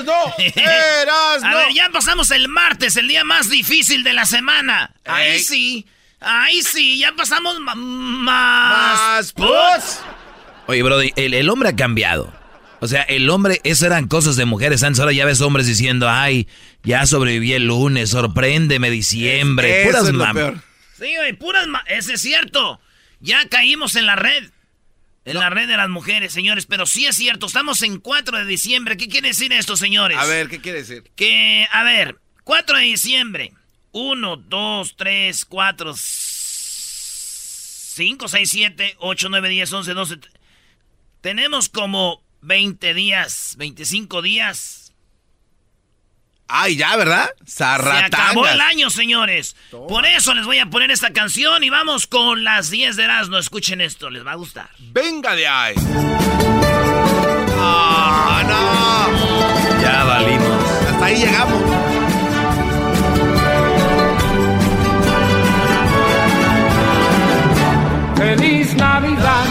¡Erasno! ¡Erasno! A ver, ya pasamos el martes, el día más difícil de la semana. Ahí Ey. sí, ahí sí, ya pasamos ma- más. Oye, Brody, el, el hombre ha cambiado. O sea, el hombre, eso eran cosas de mujeres antes. Ahora ya ves hombres diciendo, ay, ya sobreviví el lunes, sorpréndeme diciembre. Puras es lo mam- peor. Sí, güey, puras. ma- Ese es cierto. Ya caímos en la red. En la red de las mujeres, señores. Pero sí es cierto, estamos en 4 de diciembre. ¿Qué quiere decir esto, señores? A ver, ¿qué quiere decir? Que, a ver, 4 de diciembre. 1, 2, 3, 4, 5, 6, 7, 8, 9, 10, 11, 12. Tenemos como 20 días, 25 días. Ay, ya, ¿verdad? Se acabó el Zarratangas. año, señores. Por eso les voy a poner esta canción y vamos con las 10 de Erasmo. Escuchen esto, les va a gustar. Venga de ahí. Ah, no. Ya valimos. Hasta ahí llegamos. Feliz Navidad.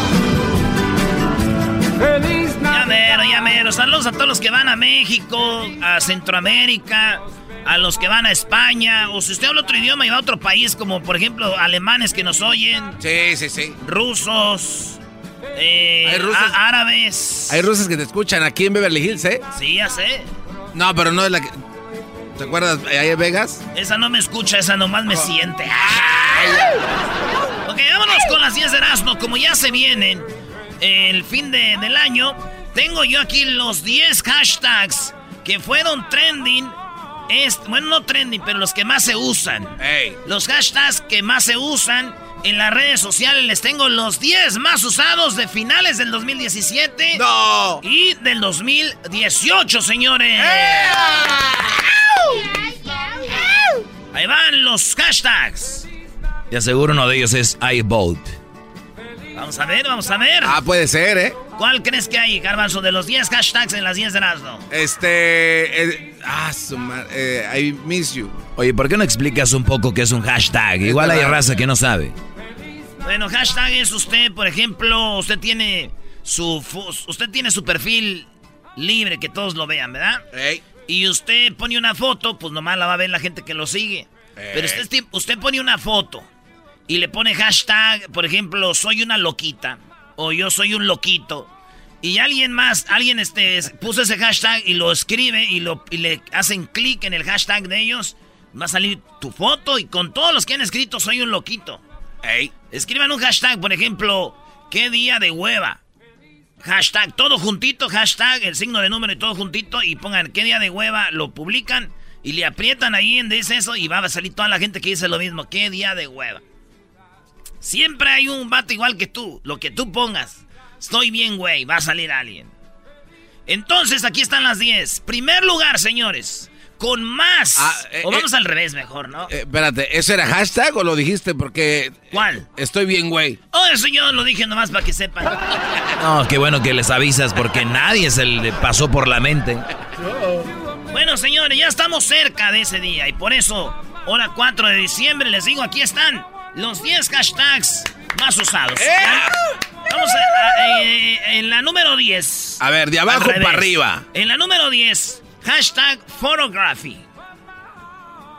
Ya. Saludos a todos los que van a México, a Centroamérica, a los que van a España. O si usted habla otro idioma y va a otro país, como por ejemplo alemanes que nos oyen, Sí, sí, sí. rusos, eh, Hay rusos. árabes. Hay rusas que te escuchan aquí en Beverly Hills, ¿eh? Sí, ya sé. No, pero no es la que... ¿Te acuerdas ahí en Vegas? Esa no me escucha, esa nomás me siente. Ok, vámonos con las 10 de Erasmo. Como ya se vienen el fin de- del año, tengo yo aquí los 10 hashtags que fueron trending. Es, bueno, no trending, pero los que más se usan. Los hashtags que más se usan en las redes sociales. Les tengo los 10 más usados de finales del 2017 ¡No! y del 2018, señores. Ahí van los hashtags. Y aseguro uno de ellos es I vote. Vamos a ver, vamos a ver. Ah, puede ser, ¿eh? ¿Cuál crees que hay, Garbanzo, de los 10 hashtags en las 10 de Erasmo? Este... eh, ah, su madre. eh, I miss you. Oye, ¿por qué no explicas un poco qué es un hashtag? Igual hay verdad. raza que no sabe. Bueno, hashtag es usted, por ejemplo, usted tiene su usted tiene su perfil libre que todos lo vean, ¿verdad? Y usted pone una foto, pues nomás la va a ver la gente que lo sigue. Pero usted pone una foto y le pone hashtag, por ejemplo, soy una loquita o yo soy un loquito. Y alguien más, alguien este, puso ese hashtag y lo escribe y, lo, y le hacen clic en el hashtag de ellos, va a salir tu foto y con todos los que han escrito soy un loquito. Ey. Escriban un hashtag, por ejemplo, ¿qué día de hueva? Hashtag, todo juntito, hashtag, el signo de número y todo juntito y pongan qué día de hueva, lo publican y le aprietan ahí en dice eso y va a salir toda la gente que dice lo mismo, qué día de hueva. Siempre hay un vato igual que tú, lo que tú pongas. Estoy bien, güey, va a salir alguien. Entonces, aquí están las 10. Primer lugar, señores. con más. Ah, eh, o vamos eh, al revés mejor, ¿no? Eh, espérate, ¿eso era hashtag o lo dijiste porque... ¿Cuál? Estoy bien, güey. Oh, eso yo lo dije nomás para que sepan. No, qué bueno que les avisas porque nadie se le pasó por la mente. Bueno, señores, ya estamos cerca de ese día y por eso, hora 4 de diciembre, les digo, aquí están los 10 hashtags más usados. Vamos a, en la número 10. A ver, de abajo para arriba. En la número 10, Hashtag photography.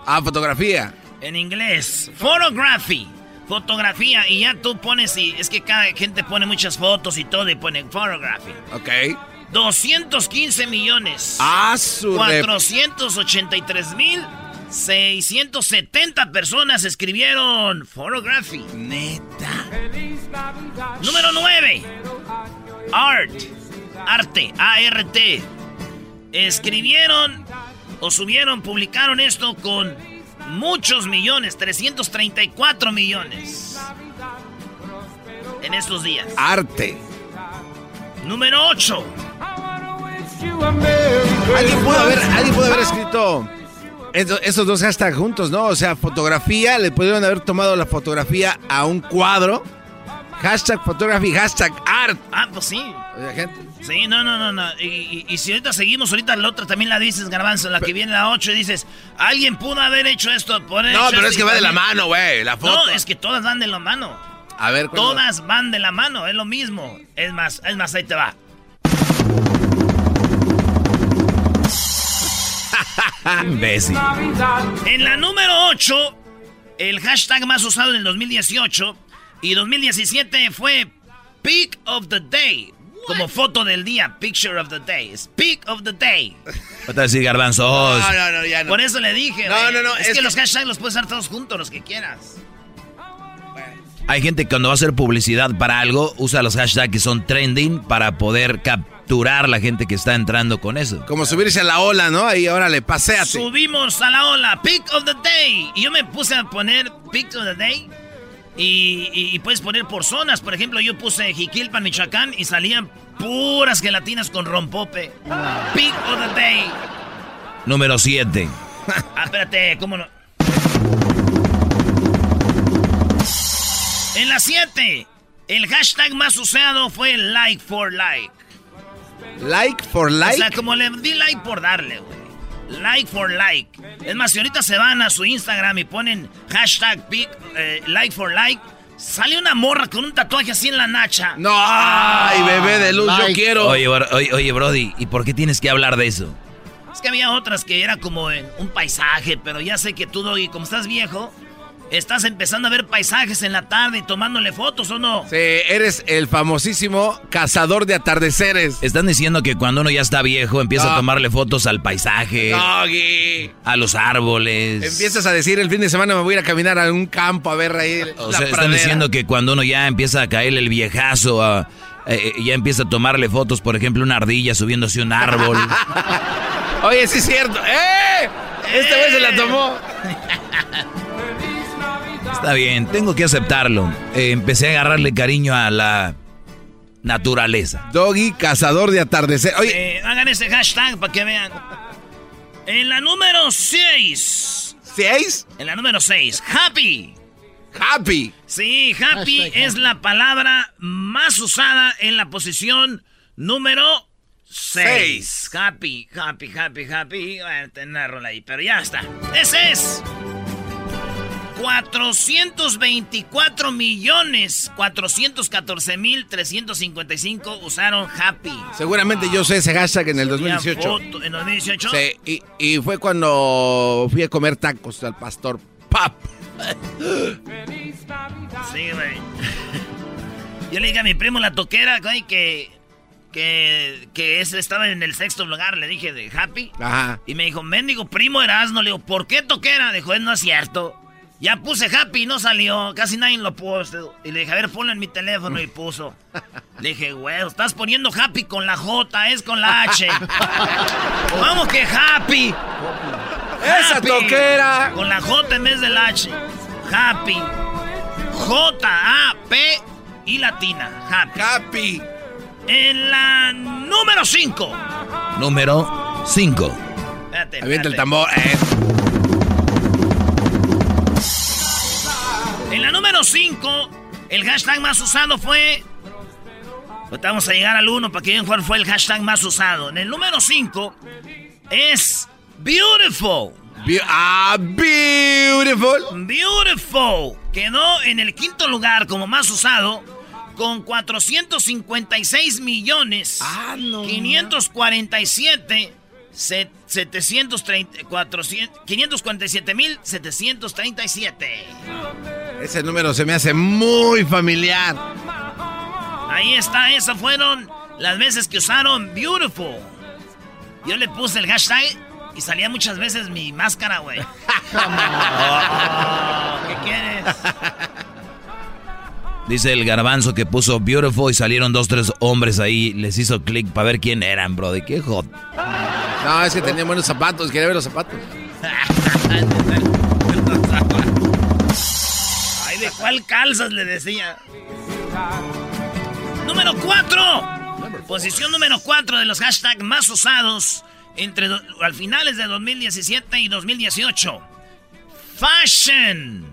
Ah, fotografía. En inglés. Photography. Fotografía. Y ya tú pones y es que cada gente pone muchas fotos y todo y pone photography. Ok. 215 millones. Ah, su 483 mil 670 personas escribieron photography. Neta. Número 9. Art. Arte. A-R-T escribieron o subieron, publicaron esto con muchos millones, 334 millones en estos días. Arte. Número 8. Alguien pudo haber, alguien pudo haber escrito esos dos hashtags juntos, ¿no? O sea, fotografía, le pudieron haber tomado la fotografía a un cuadro. Hashtag photography, hashtag art. Ah, pues sí. gente. Sí, no, no, no, no. Y, si ahorita seguimos, ahorita la otra también la dices, Garbanzo, la que viene la 8, y dices, alguien pudo haber hecho esto. Por no, pero es que va de la mano, güey, la foto. No, es que todas van de la mano. A ver, Todas van de la mano, es lo mismo. Es más, es más, ahí te va. Imbécil. en la número 8, el hashtag más usado en el 2018 y 2017 fue Peak of the Day. Como foto del día, picture of the day. Peak of the day. a decir garbanzos. No, no, no, ya no. Por eso le dije. No, no, no. Es, que, los hashtags los puedes usar todos juntos, los que quieras. Hay gente que cuando va a hacer publicidad para algo, usa los hashtags que son trending para poder capturar la gente que está entrando con eso. Como subirse a la ola, ¿no? Ahí, órale, paséate. Subimos a la ola, Peak of the day. Y yo me puse a poner Peak of the day y, puedes poner por zonas. Por ejemplo, yo puse Jiquilpan, Michoacán y salían puras gelatinas con rompope. Peak of the day. Número 7. ah, espérate, ¿cómo no? En la 7, el hashtag más usado fue like for like. Like for like. O sea, como le di like por darle, güey. Like for like. Es más, si ahorita se van a su Instagram y ponen hashtag eh, like for like, sale una morra con un tatuaje así en la nacha. No, ay, bebé de luz, yo quiero. Oye, oye, oye, Brody, ¿y por qué tienes que hablar de eso? Es que había otras que era como en un paisaje, pero ya sé que tú, y como estás viejo, ¿Estás empezando a ver paisajes en la tarde y tomándole fotos o no? Sí, eres el famosísimo cazador de atardeceres. Están diciendo que cuando uno ya está viejo empieza a tomarle fotos al paisaje, a los árboles. Empiezas a decir el fin de semana me voy a ir a caminar a un campo a ver ahí. O sea, están diciendo que cuando uno ya empieza a caer el viejazo, eh, eh, ya empieza a tomarle fotos, por ejemplo, una ardilla subiéndose a un árbol. Oye, sí es cierto. ¡Eh! Esta vez se la tomó. Está bien, tengo que aceptarlo. Eh, empecé a agarrarle cariño a la naturaleza. Doggy, cazador de atardecer. Oye. hagan ese hashtag para que vean. En la número 6. ¿Seis? En la número 6. Happy. Happy. Sí, happy es la palabra más usada en la posición número 6. Happy, happy, happy, happy. Bueno, tener ahí, pero ya está. Ese es. 424 millones 414 mil 355 usaron Happy. Seguramente yo sé ese hashtag en el 2018. ¿En 2018? Sí, y, fue cuando fui a comer tacos al pastor Pap. Sí, güey. Yo le dije a mi primo la toquera, güey, que que, que ese estaba en el sexto lugar, le dije de Happy. Ajá. Y me dijo, mendigo primo Erasmo, le digo, ¿por qué toquera? Dijo, no es cierto. Ya puse happy y no salió. Casi nadie lo puso. Y le dije, a ver, ponlo en mi teléfono y puso. Le dije, güey, estás poniendo happy con la J, es con la H. Vamos que happy. Esa toquera. Con la J en vez del H. Happy. J-A-P y latina. Happy. Happy. En la número 5. Número 5. espérate. Avienta el tambor. Eh. Número 5, el hashtag más usado fue. Ahorita vamos a llegar al 1 para que vean cuál fue el hashtag más usado. En el número 5 es Beautiful. Be- ah, beautiful. Beautiful. Quedó en el quinto lugar como más usado con 456 millones. Ah, no 547 se- 730 400 547 mil 737. Ese número se me hace muy familiar. Ahí está, esas fueron las veces que usaron Beautiful. Yo le puse el hashtag y salía muchas veces mi máscara, güey. Oh, ¿Qué quieres? Dice el garbanzo que puso beautiful y salieron dos, tres hombres ahí. Les hizo clic para ver quién eran, bro. ¿De qué hot? No, es que tenía buenos zapatos. Quería ver los zapatos. Ay, ¿de cuál calzas le decía? Número 4. Posición número 4 de los hashtags más usados entre al finales de 2017 y 2018. Fashion.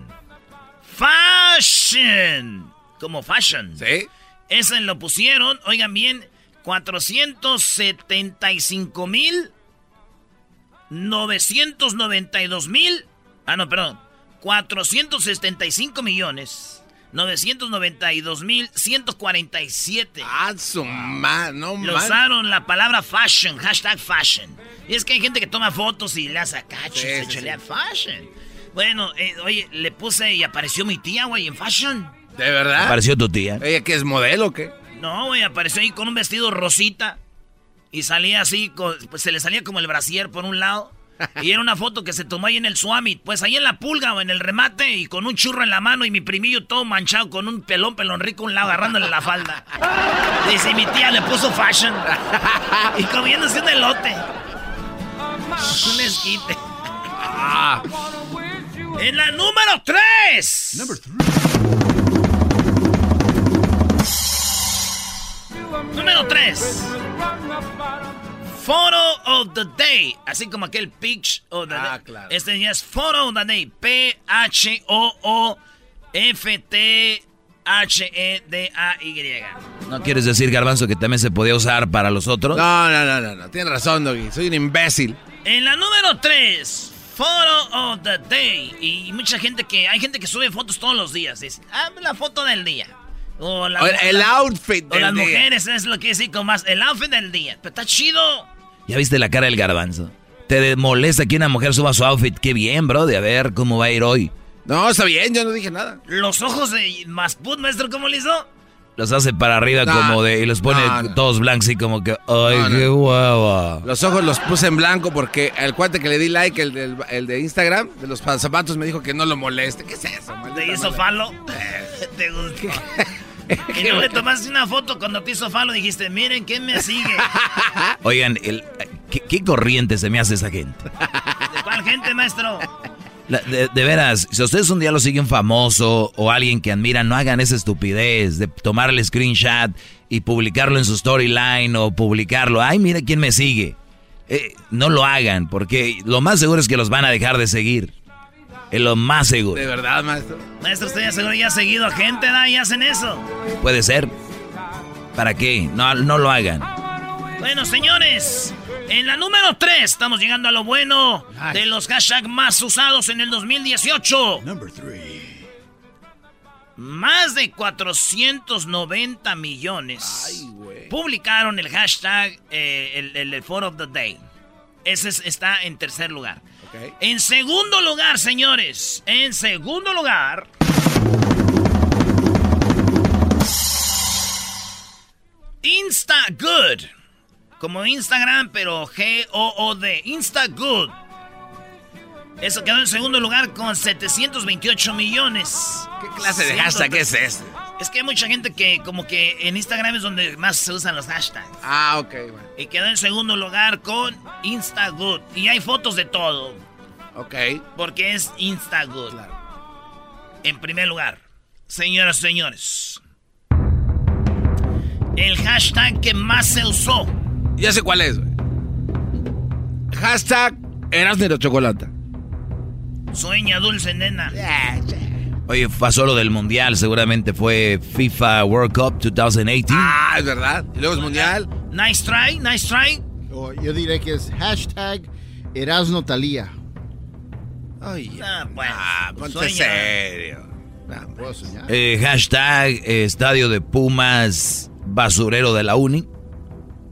Fashion. Como fashion. ¿Sí? Ese lo pusieron, oigan bien, 475 mil 992 mil. Ah, no, perdón. 475 millones 992 mil 147. Ah, su ma, no Le usaron la palabra fashion, hashtag fashion. Y es que hay gente que toma fotos y le hace acá, Sí, se sí, fashion. Bueno, eh, oye, le puse y apareció mi tía, güey, en fashion. ¿De verdad? Apareció tu tía. ¿Ella que es modelo o qué? No, güey, apareció ahí con un vestido rosita. Y salía así, con- pues se le salía como el brasier por un lado. Y era una foto que se tomó ahí en el Suamit. Pues ahí en la pulga o en el remate y con un churro en la mano y mi primillo todo manchado con un pelón, pelón rico a un lado agarrándole la falda. Dice, mi tía le puso fashion. Y comiéndose un elote. Un esquite. Ah, En la número 3. Número 3. Photo of the day. Así como aquel pitch of the Ah, day. claro. Este ya es Photo of the day. P-H-O-O-F-T-H-E-D-A-Y. ¿No quieres decir, garbanzo, que también se podía usar para los otros? no, no, no, no, no. Tienes razón, Doggy. Soy un imbécil. En la número 3, Photo of the Day. Y mucha gente que. Hay gente que sube fotos todos los días. Dice, ah, la foto del día. O, la- O el, el la- outfit o del las día. mujeres, es lo que decir con más. El outfit del día. Pero está chido. ¿Ya viste la cara del garbanzo? ¿Te molesta que una mujer suba su outfit? Qué bien, bro, de a ver cómo va a ir hoy. No, está bien, yo no dije nada. Los ojos de Masput, maestro, ¿cómo le hizo? Los hace para arriba No, como de... Y los pone no, no. todos blancos y como que... ¡Ay, qué guava! Los ojos los puse en blanco porque el cuate que le di like, el, el de Instagram, de los zapatos, me dijo que no lo moleste. ¿Qué es eso? ¿Te hizo madre? falo? ¿Te gustó? Y no le tomaste una foto cuando te hizo falo dijiste, miren, ¿quién me sigue? Oigan, el, ¿qué, qué corriente se me hace esa gente? ¿De cuál gente, maestro? La- de, de veras, si ustedes un día lo siguen famoso o alguien que admiran, no hagan esa estupidez de tomarle screenshot y publicarlo en su storyline o publicarlo. Ay, mira quién me sigue. Eh, no lo hagan, porque lo más seguro es que los van a dejar de seguir. Es lo más seguro. De verdad, maestro. Maestro, usted ya seguro ya ha seguido a gente, ¿da? Y hacen eso. Puede ser. ¿Para qué? No, no lo hagan. Bueno, señores, en la número 3 estamos llegando a lo bueno de los hashtags más usados en el 2018. Más de 490 millones publicaron el hashtag, eh, el, el, el Photo of the Day. Ese es- está en tercer lugar. En segundo lugar, señores, en segundo lugar... Insta Good. Como Instagram, pero G-O-O-D. Insta Good. Eso quedó en segundo lugar con 728 millones. ¿Qué clase de hashtag es este? Es que hay mucha gente que como que en Instagram es donde más se usan los hashtags. Ah, ok, bueno. Y quedó en segundo lugar con Insta Good. Y hay fotos de todo. Ok. Porque es Insta Good. En primer lugar, señoras y señores. El hashtag que más se usó. Ya sé cuál es, güey. Hashtag Eras de la chocolata. Sueña, dulce nena. Oye, pasó lo del mundial, seguramente fue FIFA World Cup 2018. Ah, es verdad. Y luego es mundial. Nice try, nice try. Oh, yo diré que es hashtag Erasno Talía. Ay, Ah, pues, ah, ponte serio. ¿Puedo soñar? Eh, hashtag eh, Estadio de Pumas Basurero de la Uni.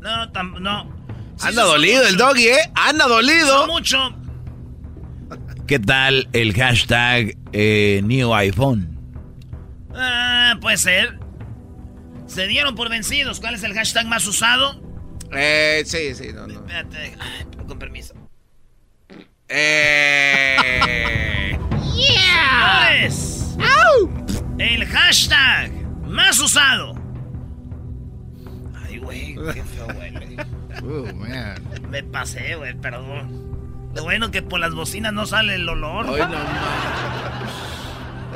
No, no. Sí, Anda dolido el doggy, ¿eh? Anda dolido. Son mucho. ¿Qué tal el hashtag eh, New iPhone? Ah, puede ser. Se dieron por vencidos. ¿Cuál es el hashtag más usado? Eh, sí, sí, no, no. Espérate, ay, con permiso. Eh. ¿Cuál es? El hashtag más usado. Ay, güey, qué feo, güey. Oh, man. Me pasé, güey, perdón. Lo bueno que por las bocinas no sale el olor. Hoy no.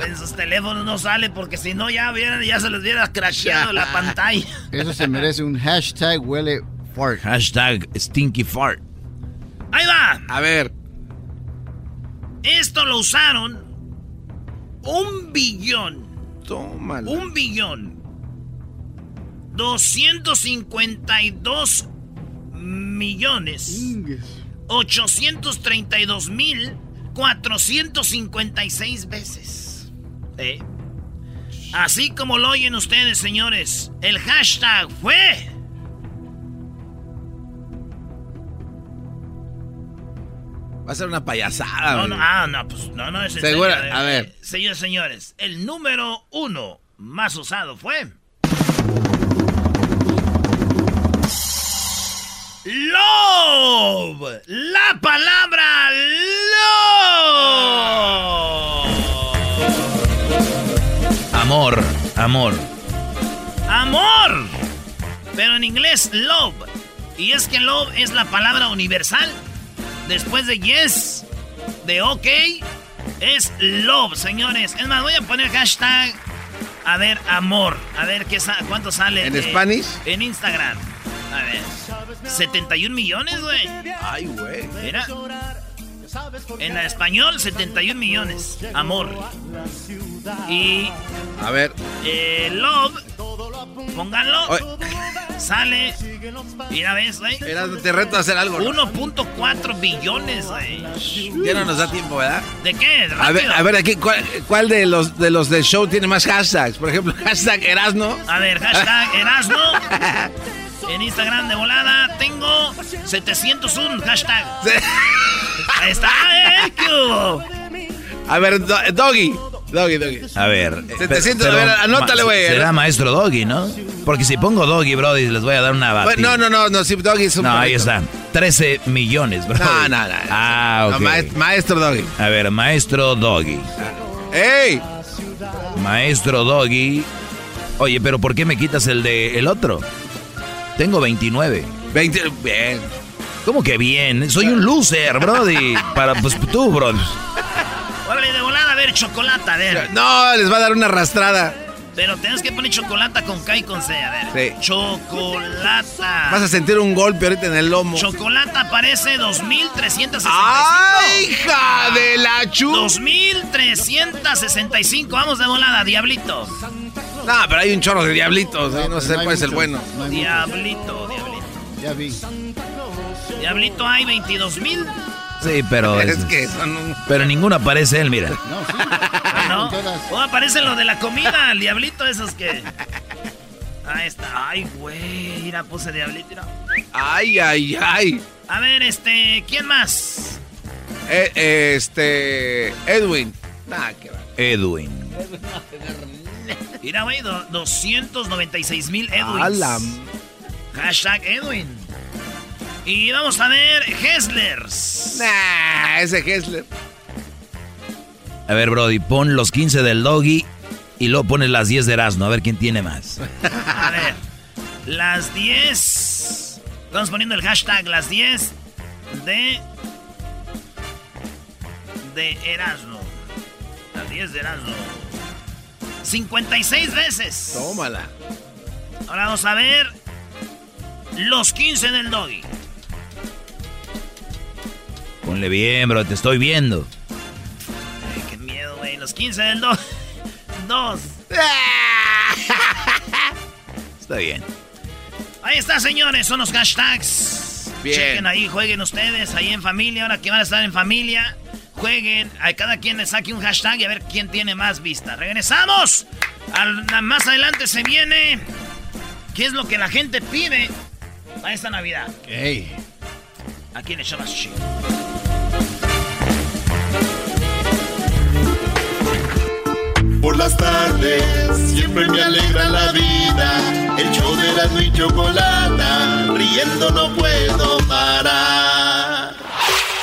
En sus teléfonos no sale porque si no ya se les hubiera crasheado la pantalla. Eso se merece un hashtag huele fart. Hashtag Stinky Fart. Ahí va. A ver. Esto lo usaron un billón. Tómala. Un billón. 252 millones. 832 mil 456 veces. ¿Eh? Así como lo oyen ustedes, señores, el hashtag fue... Va a ser una payasada. No, no, ah, no, pues no, no es Segura- serio, eh, a ver. eh, Señores, señores, el número uno más usado fue... Love. La palabra love. Amor, amor. Amor. Pero en inglés, love. Y es que love es la palabra universal. Después de yes, de ok, es love, señores. Es más, voy a poner hashtag. A ver, amor. A ver qué sa- cuánto sale. ¿En eh, Spanish? En Instagram. A ver. 71 millones, güey. Ay, güey. Mira. En español, 71 millones. Amor. Y A ver. eh, love, pónganlo. Sale. Mira, ves, güey. Era, te reto a hacer algo. ¿no? 1.4 billones, güey. Ya no nos da tiempo, ¿verdad? ¿De qué? A ver, a ver aquí, ¿cuál, cuál de los de los del show tiene más hashtags? Por ejemplo, hashtag Erasno. A ver, hashtag Erasmo. En Instagram de volada tengo 701 hashtag. Ahí está, ¿eh? A ver, do- Doggy. Doggy, Doggy. A ver. 700, pero- a ver, anótale, ma- güey. Será maestro Doggy, ¿no? Porque si pongo Doggy, Brody, les voy a dar una batida. No, no, no, no, sí, Doggy es un No, ahí está. 13 millones, Brody. No, no, no. Ah, ok. No, maest- maestro Doggy. A ver, maestro Doggy. ¡Ey! Maestro Doggy. Oye, pero ¿por qué me quitas el de el otro? Tengo 29. 20. Bien. ¿Cómo que bien? Soy un loser, Brody. Para, pues tú, Brody. Órale, de volada, a ver, chocolate, a ver. No, les va a dar una arrastrada. Pero tienes que poner chocolate con K y con C, a ver. Sí. Chocolata. Vas a sentir un golpe ahorita en el lomo. Chocolata aparece 2365. ¡Ay, hija de la chu! 2365. Vamos de volada, diablito. No, pero hay un chorro de diablitos. no sé cuál es el bueno. no Diablito, diablito. Ya vi. Diablito hay 22 mil. Sí, pero. Es es- que son un... Pero ninguno aparece él, mira. No, sí. ¿No? Todas. Oh, aparece lo de la comida, el diablito, esos que. Ahí está. Ay, güey. Mira, puse diablito. mira. Ay, ay, ay. A ver, este. ¿Quién más? Eh, este. Edwin. Nah, qué va. Edwin. Mira, güey, do- 296 mil Edwins. La- Hashtag Edwin. Y vamos a ver Heslers. Nah, ese Hessler. A ver, Brody, pon los 15 del Doggy y luego pones las 10 de Erasmo. A ver quién tiene más. A ver, las 10. Estamos poniendo el hashtag las 10 de. de Erasmo. Las 10 de Erasmo. 56 veces. Tómala. Ahora vamos a ver los 15 del doggy. Ponle bien, bro, te estoy viendo. Ay, qué miedo, güey. Los 15 del 2. 2. Está bien. Ahí está, señores. Son los hashtags. Bien. Chequen ahí, jueguen ustedes ahí en familia. Ahora que van a estar en familia, jueguen. A cada quien le saque un hashtag y a ver quién tiene más vista. Regresamos. Al- más adelante se viene. ¿Qué es lo que la gente pide para esta Navidad? Ey. Aquí en el show más chido. Por las tardes siempre me alegra la vida. El show de la y chocolata, riendo no puedo parar.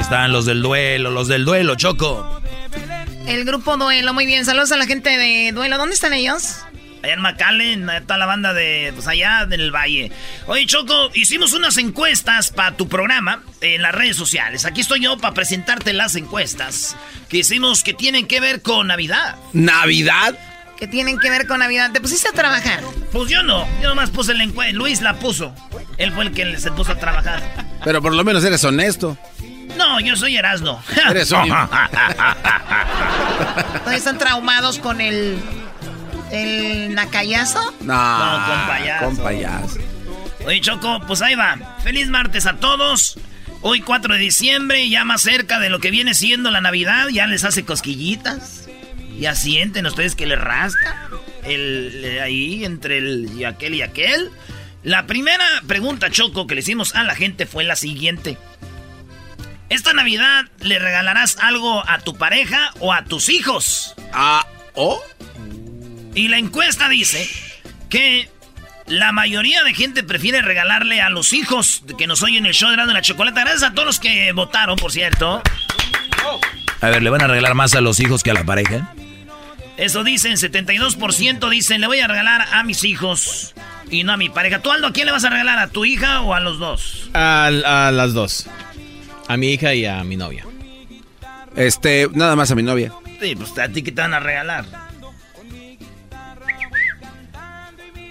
Ahí están los del duelo, los del duelo, Choco. El grupo Duelo, muy bien. Saludos a la gente de Duelo. ¿Dónde están ellos? Allá en McAllen, está la banda de, pues allá del Valle. Oye, Choco, hicimos unas encuestas para tu programa en las redes sociales. Aquí estoy yo para presentarte las encuestas que hicimos que tienen que ver con Navidad. ¿Navidad? Que tienen que ver con Navidad. ¿Te pusiste a trabajar? Pues yo no, yo nomás puse la encuesta. Luis la puso. Él fue el que se puso a trabajar. Pero por lo menos eres honesto. No, yo soy Erasno. Eres un... ¿Todavía están traumados con el. el nacayazo? No, No, con payaso. Con payaso. Oye, Choco, pues ahí va. Feliz martes a todos. Hoy 4 de diciembre, ya más cerca de lo que viene siendo la Navidad, ya les hace cosquillitas. Ya sienten ustedes que les rasca el, eh, ahí entre el y aquel y aquel. La primera pregunta, Choco, que le hicimos a la gente fue la siguiente. ¿Esta Navidad le regalarás algo a tu pareja o a tus hijos? Ah, ¿oh? Y la encuesta dice que la mayoría de gente prefiere regalarle a los hijos que nos oyen el show de la Chocolata. Gracias a todos los que votaron, por cierto. A ver, ¿le van a regalar más a los hijos que a la pareja? Eso dicen, 72% dicen, le voy a regalar a mis hijos y no a mi pareja. ¿Tú, Aldo, a quién le vas a regalar? ¿A tu hija o a los dos? A, a las dos. A mi hija y a mi novia. Este, nada más a mi novia. Sí, pues a ti que te van a regalar.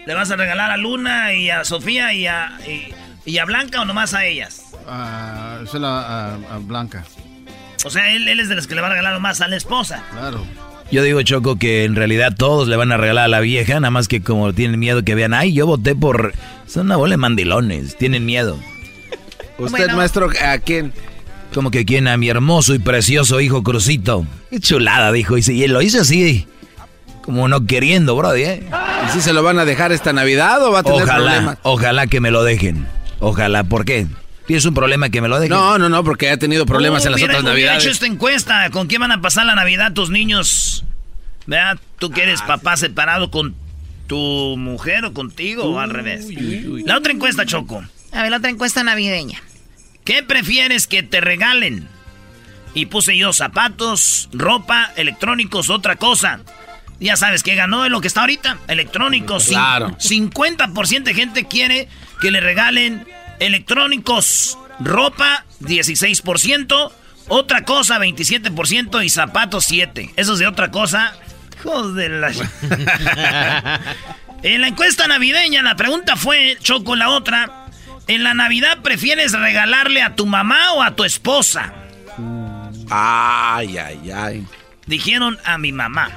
¿Le vas a regalar a Luna y a Sofía y a, y, y a Blanca o nomás a ellas? Ah, esa es la ah, ah, Blanca. O sea, él, él es de los que le va a regalar nomás a la esposa. Claro. Yo digo, Choco, que en realidad todos le van a regalar a la vieja, nada más que como tienen miedo que vean, ay, yo voté por... Son una bola de mandilones, tienen miedo. ¿Usted, Bueno. maestro, a quién? Como que quién a mi hermoso y precioso hijo Crucito. Qué chulada, dijo. Y, sí, y lo hizo así, como no queriendo, brody, ¿eh? ¿Y si se lo van a dejar esta Navidad o va a tener Ojalá, problemas? ojalá que me lo dejen. Ojalá, ¿por qué? ¿Tienes un problema que me lo dejen? No, no, no, porque ha tenido problemas en las Hubiera- otras hubiera Navidades. hecho esta encuesta. ¿Con quién van a pasar la Navidad tus niños? ¿Verdad? ¿Tú que Ah, eres papá separado con tu mujer o contigo o al revés? La otra encuesta, Choco. A ver, la otra encuesta navideña. ¿Qué prefieres que te regalen? Y puse yo zapatos, ropa, electrónicos, otra cosa. Ya sabes que ganó en lo que está ahorita, electrónicos. Claro. 50% de gente quiere que le regalen electrónicos, ropa, 16%, otra cosa, 27% y zapatos, 7%. Eso es de otra cosa. De la... en la encuesta navideña, la pregunta fue, Choco, la otra. ¿En la Navidad prefieres regalarle a tu mamá o a tu esposa? Ay, ay, ay. Dijeron a mi mamá.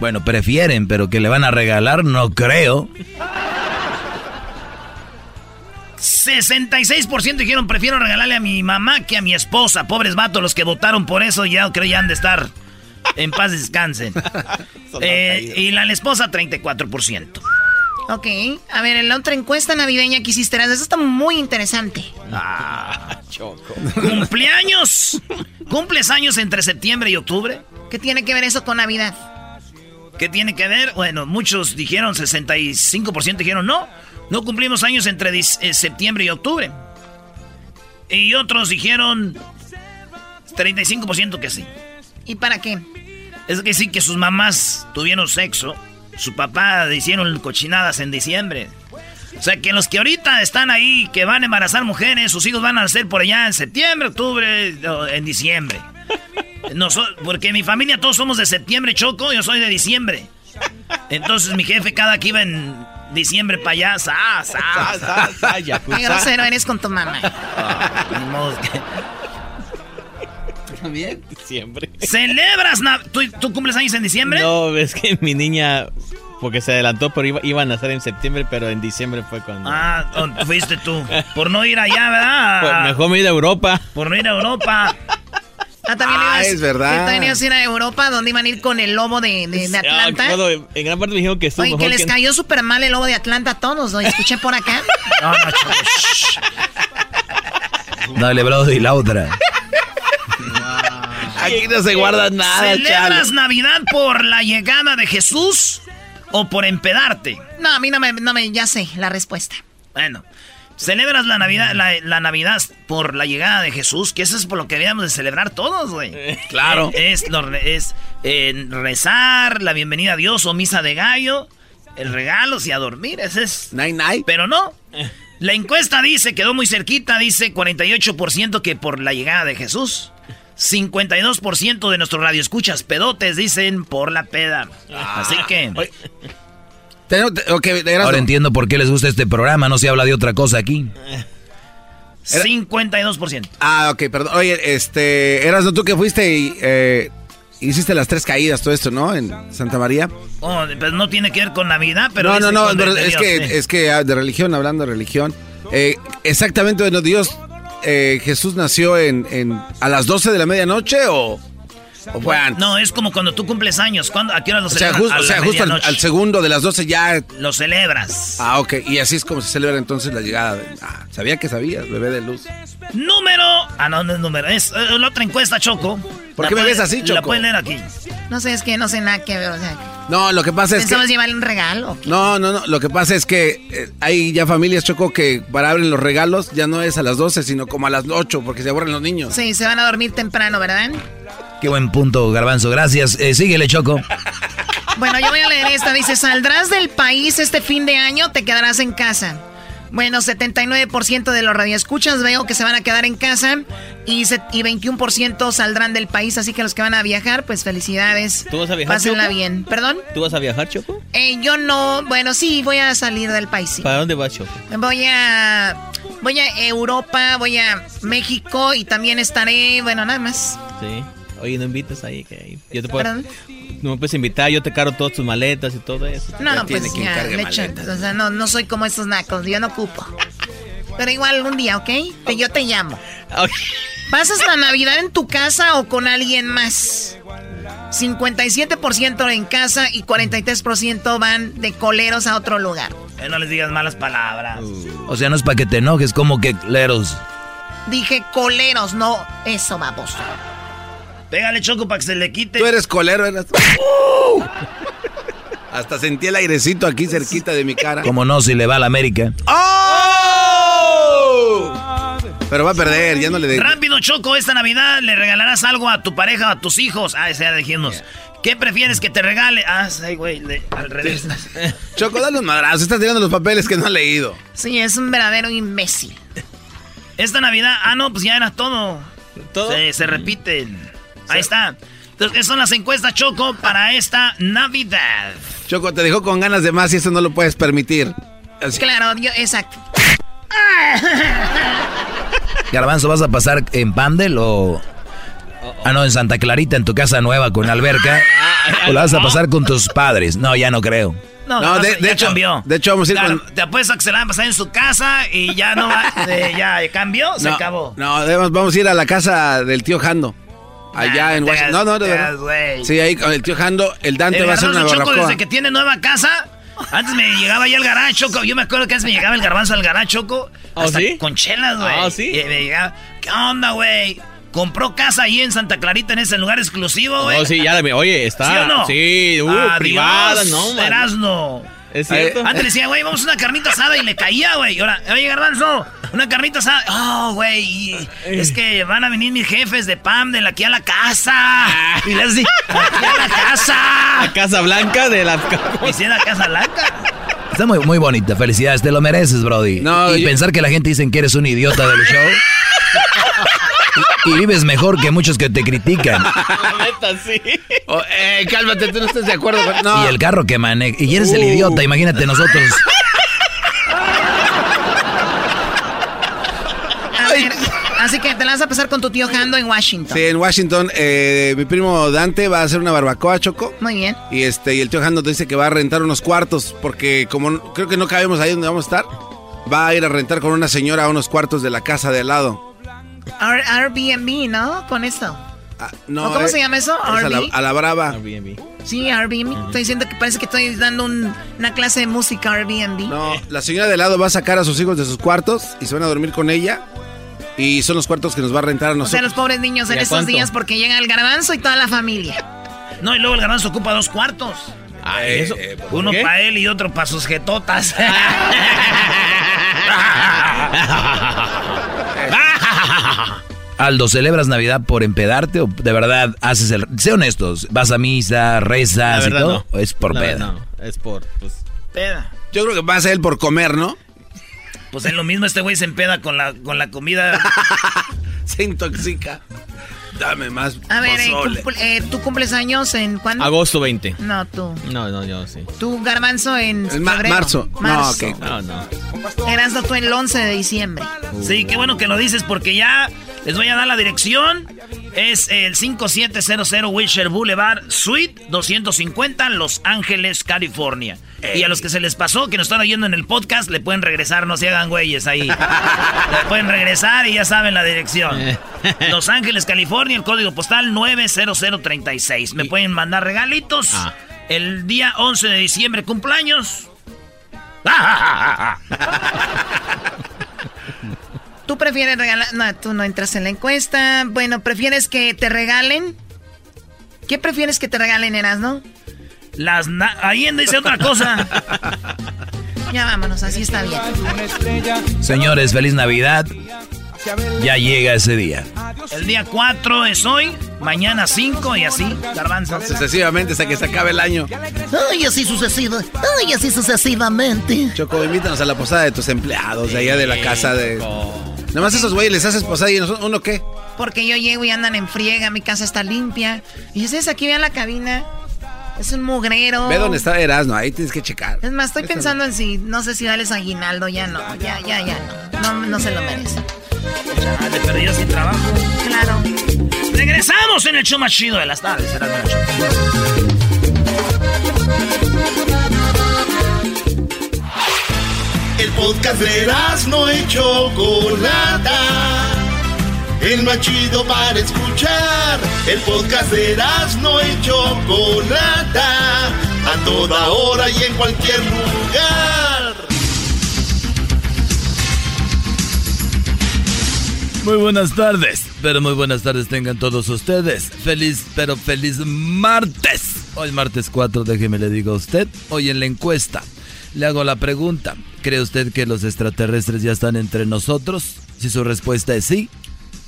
Bueno, prefieren, pero que le van a regalar, no creo. 66% dijeron prefiero regalarle a mi mamá que a mi esposa. Pobres vatos los que votaron por eso ya creo ya han de estar en paz descansen. Eh, y la, la esposa 34%. Ok. A ver, en la otra encuesta navideña que hiciste, eso está muy interesante. ¿Cumpleaños? ¿Cumples años entre septiembre y octubre? ¿Qué tiene que ver eso con Navidad? ¿Qué tiene que ver? Bueno, muchos dijeron, 65% dijeron no. No cumplimos años entre eh, septiembre y octubre. Y otros dijeron 35% que sí. ¿Y para qué? Es que sí que sus mamás tuvieron sexo. Su papá hicieron cochinadas en diciembre. O sea, que los que ahorita están ahí, que van a embarazar mujeres, sus hijos van a nacer por allá en septiembre, octubre, o en diciembre. porque mi familia todos somos de septiembre, Choco, yo soy de diciembre. Entonces mi jefe cada que iba en diciembre para allá, sa, sa, sa, sa, Qué grosero eres con tu mamá. También. Diciembre. ¿Celebras? na- ¿Tú, tú cumples años en diciembre? No, es que mi niña, porque se adelantó, pero iba, iba a nacer en septiembre, pero en diciembre fue cuando... Ah, oh, fuiste tú. Por no ir allá, ¿verdad? Pues mejor me ir a Europa. Por no ir a Europa. Ah, también Ah, ibas- es verdad. también ibas a ir a Europa, donde iban a ir con el lobo de, de- de Ah, Atlanta. claro, en gran parte me dijeron que estuvo Oye, que les que... cayó súper mal el lobo de Atlanta a todos, ¿lo escuché por acá? No, no. Dale, bro, y la otra. Aquí no se guarda nada, ¿Celebras chale. Navidad por la llegada de Jesús o por empedarte? No, a mí no me, no me, ya sé la respuesta. Bueno, celebras la Navidad, la, la Navidad por la llegada de Jesús, que eso es por lo que debíamos de celebrar todos, güey. Claro. Eh, Es, es eh, rezar, la bienvenida a Dios o misa de gallo, el regalo y a dormir, ese es... Night night. Pero no. La encuesta dice, quedó muy cerquita, dice 48% que por la llegada de Jesús. 52% de nuestros radioescuchas pedotes dicen por la peda. Así que... Tengo- te- ok, Erasmo. Ahora entiendo por qué les gusta este programa, no se habla de otra cosa aquí. 52%. Ah, ok, perdón. Oye, este, Erasmo, tú que fuiste y eh, hiciste las tres caídas, todo esto, ¿no? En Santa María. Oh, pues no tiene que ver con Navidad, pero... no, no, no, de es Dios, que, es que ah, de religión, hablando de religión. eh, exactamente, bueno, Dios, eh, Jesús nació en, en- a las 12 de la medianoche o, o fue antes. No, es como cuando tú cumples años. ¿Cuándo, ¿A qué hora lo o sea, o la sea, justo al, segundo de las 12 ya. Lo celebras. Ah, ok. Y así es como se celebra entonces la llegada. De, ah, sabía que sabías, bebé de luz. Número... Ah, no, no es número. Es eh, la otra encuesta, Choco. ¿Por La qué me puede- ves así, La Choco? pueden leer aquí. No sé, es que no sé nada que ver, o sea, No, lo que pasa es que. ¿pensabas llevarle un regalo? o qué? No, no, no. Lo que pasa es que eh, hay ya familias, Choco, que para abrir los regalos ya no es a las 12, sino como a las 8, porque se aburren los niños. Sí, se van a dormir temprano, ¿verdad? Qué buen punto, Garbanzo. Gracias. Eh, síguele, Choco. Bueno, yo voy a leer esta. Dice, ¿saldrás del país este fin de año o te quedarás en casa? Bueno, 79% de los radioescuchas veo que se van a quedar en casa y, se- y 21% saldrán del país, así que los que van a viajar, pues felicidades. ¿Tú vas a viajar, Pásenla Choco? bien. ¿Perdón? ¿Tú vas a viajar, Choco? Eh, yo no, bueno, sí, voy a salir del país. sí. ¿Para dónde vas, Choco? Voy a voy a Europa, voy a México y también estaré, bueno, nada más. Sí. Oye, no invites ahí, que yo te puedo... ¿Perdón? No me puedes invitar, yo te cargo todas tus maletas y todo eso. No, Ya pues ya, cargue le echo- maletas. o sea, no, no soy como estos nacos, yo no ocupo. Pero igual un día, ¿ok? Te- Yo te llamo. Ok. ¿Pasas la Navidad en tu casa o con alguien más? 57% en casa y 43% van de coleros a otro lugar. Eh, no les digas malas palabras. O sea, no es para que te enojes, como que leros. Dije coleros, no eso, vamos. Pégale, Choco, para que se le quite. Tú eres colero, eras. Hasta sentí el airecito aquí cerquita de mi cara. Como no, si le va a la América. ¡Oh! Pero va a perder, ya no le de... Rápido, Choco, esta Navidad le regalarás algo a tu pareja o a tus hijos. Ah, ese ya dijimos. ¿Qué prefieres que te regale? Ah, sí, güey, al revés. Choco, dale un madrazo. Estás tirando los papeles que no ha leído. Sí, es un verdadero imbécil. Esta Navidad, ah, no, pues ya era todo. ¿Todo? Se, se repiten. Ahí está. Entonces, ¿qué son las encuestas, Choco, para esta Navidad? Choco, te dejó con ganas de más y eso no lo puedes permitir. Así- Claro, yo, exacto. Garbanzo, ¿vas a pasar en Pandel o...? Ah, no, en Santa Clarita, en tu casa nueva con alberca. ¿O la vas a pasar con tus padres? No, ya no creo. No, No, no, de- de, de hecho- cambió. de hecho, vamos a ir Claro, con- Te apuesto a que se la van a pasar en su casa y ya no va. eh, ya cambió, se no, acabó. No, vamos a ir a la casa del tío Jando. Allá Nah, en Washington. No, no, de verdad. Sí, ahí con el tío Jando, el Dante El va a hacer una Choco, barbacoa. desde que tiene nueva casa. Antes me llegaba ya el garage, Choco. Yo me acuerdo que antes me llegaba el garbanzo al garage, Choco. ¿Oh, hasta sí? Con chelas, güey. Ah, ¿sí? Y me llegaba, ¿qué onda, güey? Compró casa ahí en Santa Clarita, en ese lugar exclusivo, güey. Oh, sí, ya la. Oye, está. ¿Sí o no? Sí, uh, Adiós, privada, no, man. Erasno. ¿Es cierto? Antes decía, güey, vamos a una carnita asada y le caía, güey. Ahora, oye, Garbanzo, una carnita asada. Oh, güey, es que van a venir mis jefes de PAM de aquí a la casa. Y les di, aquí a la casa. La Casa Blanca de la... Y si la Casa Blanca. Está muy, muy bonita, felicidades, te lo mereces, Brody. No, y yo- pensar que la gente dicen que eres un idiota del show. y, vives mejor que muchos que te critican. Neta, sí. Oh, eh, cálmate, tú no estás de acuerdo con... No. Y el carro que maneja. Y eres el idiota, imagínate nosotros. A ver, así que te la vas a pasar con tu tío Jando en Washington. Sí, en Washington, eh, mi primo Dante va a hacer una barbacoa, Choco. Muy bien. Y este, y el tío Jando dice que va a rentar unos cuartos, porque como no- creo que no cabemos ahí donde vamos a estar, va a ir a rentar con una señora unos cuartos de la casa de al lado. R- Airbnb, ¿no? Con esto. Ah, no, ¿O ¿Cómo eh, se llama eso? es a la, RV. a la brava. Airbnb. Sí, Airbnb. Estoy diciendo que parece que estoy dando un- una clase de música Airbnb. No, la señora de lado va a sacar a sus hijos de sus cuartos y se van a dormir con ella. Y son los cuartos que nos va a rentar a O sea, nosotros. los pobres niños en ¿Y a estos cuánto? días porque llega el garbanzo y toda la familia. No, y luego el garbanzo ocupa dos cuartos. Ah, eso. Uno ¿Qué? para él y otro para sus jetotas. Aldo, ¿celebras Navidad por empedarte o de verdad haces el... Sé honestos, vas a misa, La rezas y todo? no. ¿O es por La peda? verdad no, es por... Pues, Peda. Yo creo que va a ser él por comer, ¿no? Pues es lo mismo, este güey se empeda con la, con la comida. Se intoxica. Dame más A ver, eh, cumple- eh, ¿tú cumples años en cuándo? agosto 20. No, tú. No, no, yo sí. Tú, garbanzo, en En ma- febrero. marzo. No, Marzo. ok. No, no. Erasmo, tú el 11 de diciembre. Sí, qué bueno que lo dices porque ya les voy a dar la dirección. Es el 5700 Wilshire Boulevard, Suite 250, Los Ángeles, California. Y a los que se les pasó, que nos están oyendo en el podcast, le pueden regresar, no se hagan güeyes ahí. le pueden regresar y ya saben la dirección. Los Ángeles, California, el código postal 90036. Me pueden mandar regalitos. Ah. El día 11 de diciembre, cumpleaños. ¿Tú prefieres regalar? No, tú no entras en la encuesta. Bueno, ¿prefieres que te regalen? ¿Qué prefieres que te regalen, Erasmo? Las na- ahí dice otra cosa. Ya vámonos, así está bien. Señores, feliz Navidad. Ya llega ese día. El día 4 es hoy, mañana 5 y así, garbanzo. Sucesivamente hasta que se acabe el año. Ay, así sucesiva. Ay, así sucesivamente. Choco, invítanos a la posada de tus empleados de allá de la casa de... Nomás esos güeyes les haces posada y nosotros, ¿uno qué? Porque yo llego y andan en friega, mi casa está limpia. Y ustedes aquí vean la cabina. Es un mugrero. Ve dónde está Erasmo, ahí tienes que checar. Es más, estoy Esta pensando en si, no sé si darles aguinaldo, ya no, ya, ya, ya no. No, no se lo merece. Chale, pero yo sin trabajo. Claro. Regresamos en el show más chido de las tardes. Erasmo El podcast de no y Chocolata. El más chido para escuchar. El podcast de no y Chocolata. A toda hora y en cualquier lugar. Muy buenas tardes, pero muy buenas tardes tengan todos ustedes. Feliz, pero feliz martes. Hoy martes 4, déjeme le digo a usted. Hoy en la encuesta le hago la pregunta. ¿Cree usted que los extraterrestres ya están entre nosotros? Si su respuesta es sí,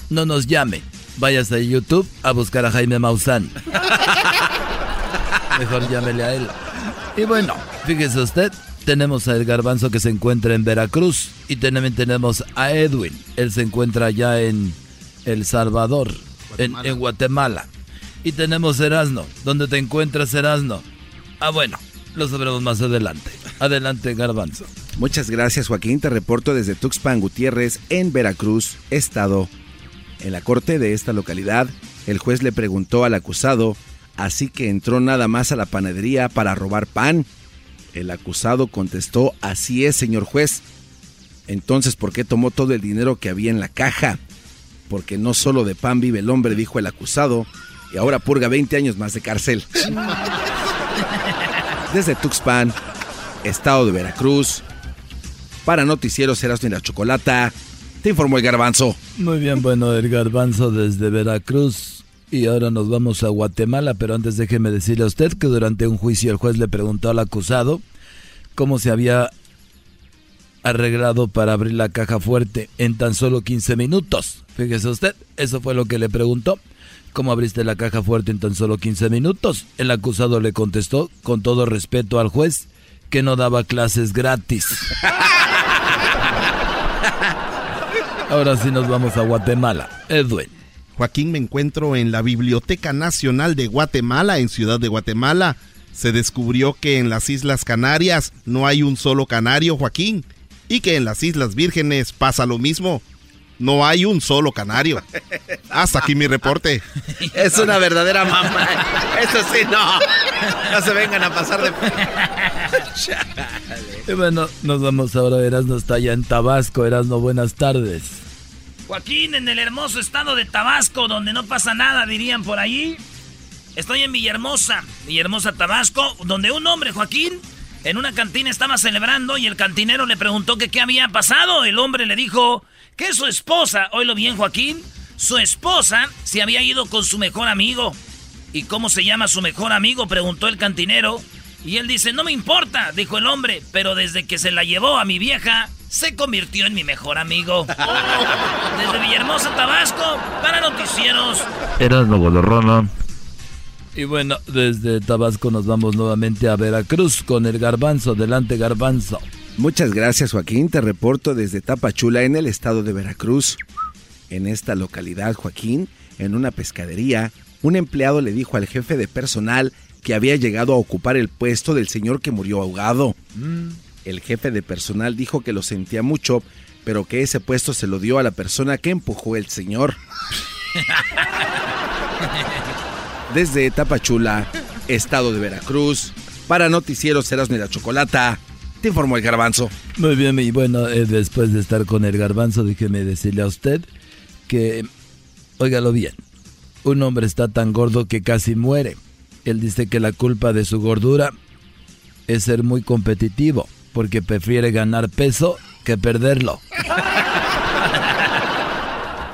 no nos llame. Váyase a YouTube a buscar a Jaime Maussan. Mejor llámele a él. Y bueno, fíjese usted, tenemos a El Garbanzo que se encuentra en Veracruz y también tenemos a Edwin. Él se encuentra allá en El Salvador, en, en Guatemala. Y tenemos Erasno. ¿Dónde te encuentras, Erasno? Ah, bueno, lo sabremos más adelante. Adelante, Garbanzo. Muchas gracias, Joaquín. Te reporto desde Tuxpan Gutiérrez, en Veracruz, Estado. En la corte de esta localidad, el juez le preguntó al acusado, así que entró nada más a la panadería para robar pan. El acusado contestó, así es, señor juez. Entonces, ¿por qué tomó todo el dinero que había en la caja? Porque no solo de pan vive el hombre, dijo el acusado, y ahora purga 20 años más de cárcel. Desde Tuxpan, estado de Veracruz, para Noticieros Erasmo y la Chocolata, te informó el garbanzo. Muy bien, bueno, el Garbanzo desde Veracruz. Y ahora nos vamos a Guatemala, pero antes déjeme decirle a usted que durante un juicio el juez le preguntó al acusado cómo se había arreglado para abrir la caja fuerte en tan solo 15 minutos. Fíjese usted, eso fue lo que le preguntó. ¿Cómo abriste la caja fuerte en tan solo 15 minutos? El acusado le contestó, con todo respeto al juez, que no daba clases gratis. Ahora sí nos vamos a Guatemala. Edwin. Joaquín, me encuentro en la Biblioteca Nacional de Guatemala, en Ciudad de Guatemala. Se descubrió que en las Islas Canarias no hay un solo canario, Joaquín, y que en las Islas Vírgenes pasa lo mismo. No hay un solo canario. Hasta aquí mi reporte. Es una verdadera mamá. Eso sí, no. No se vengan a pasar de... y bueno, nos vamos ahora. Erasno está allá en Tabasco. Erasno, buenas tardes. Joaquín, en el hermoso estado de Tabasco, donde no pasa nada, dirían por ahí. Estoy en Villahermosa, Villahermosa, Tabasco, donde un hombre, Joaquín, en una cantina estaba celebrando y el cantinero le preguntó que qué había pasado. El hombre le dijo que su esposa, oílo bien Joaquín, su esposa se había ido con su mejor amigo. ¿Y cómo se llama su mejor amigo? preguntó el cantinero. Y él dice, no me importa, dijo el hombre, pero desde que se la llevó a mi vieja, se convirtió en mi mejor amigo. Desde Villahermosa, Tabasco, para noticieros. Eras Rona. Y bueno, desde Tabasco nos vamos nuevamente a Veracruz con el garbanzo. Delante, garbanzo. Muchas gracias, Joaquín. Te reporto desde Tapachula, en el estado de Veracruz. En esta localidad, Joaquín, en una pescadería, un empleado le dijo al jefe de personal que había llegado a ocupar el puesto del señor que murió ahogado. Mm. El jefe de personal dijo que lo sentía mucho, pero que ese puesto se lo dio a la persona que empujó el señor. Desde Tapachula, estado de Veracruz, para Noticieros Erasmo de la Chocolata, te informó el garbanzo. Muy bien, y bueno, eh, después de estar con el garbanzo, déjeme decirle a usted que, óigalo bien, un hombre está tan gordo que casi muere. Él dice que la culpa de su gordura es ser muy competitivo, porque prefiere ganar peso que perderlo.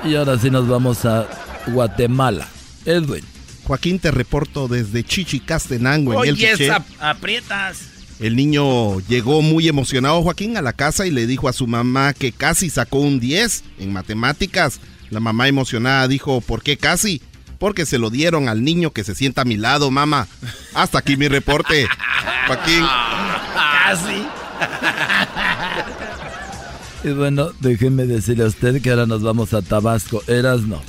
y ahora sí nos vamos a Guatemala. Edwin. Joaquín, te reporto desde Chichicastenango, en Oye, el aprietas. El niño llegó muy emocionado, Joaquín, a la casa y le dijo a su mamá que casi sacó un 10 en matemáticas. La mamá emocionada dijo, ¿por qué casi? porque se lo dieron al niño que se sienta a mi lado, mamá. Hasta aquí mi reporte. Joaquín. Casi. Y bueno, déjenme decirle a usted que ahora nos vamos a Tabasco. Eras no.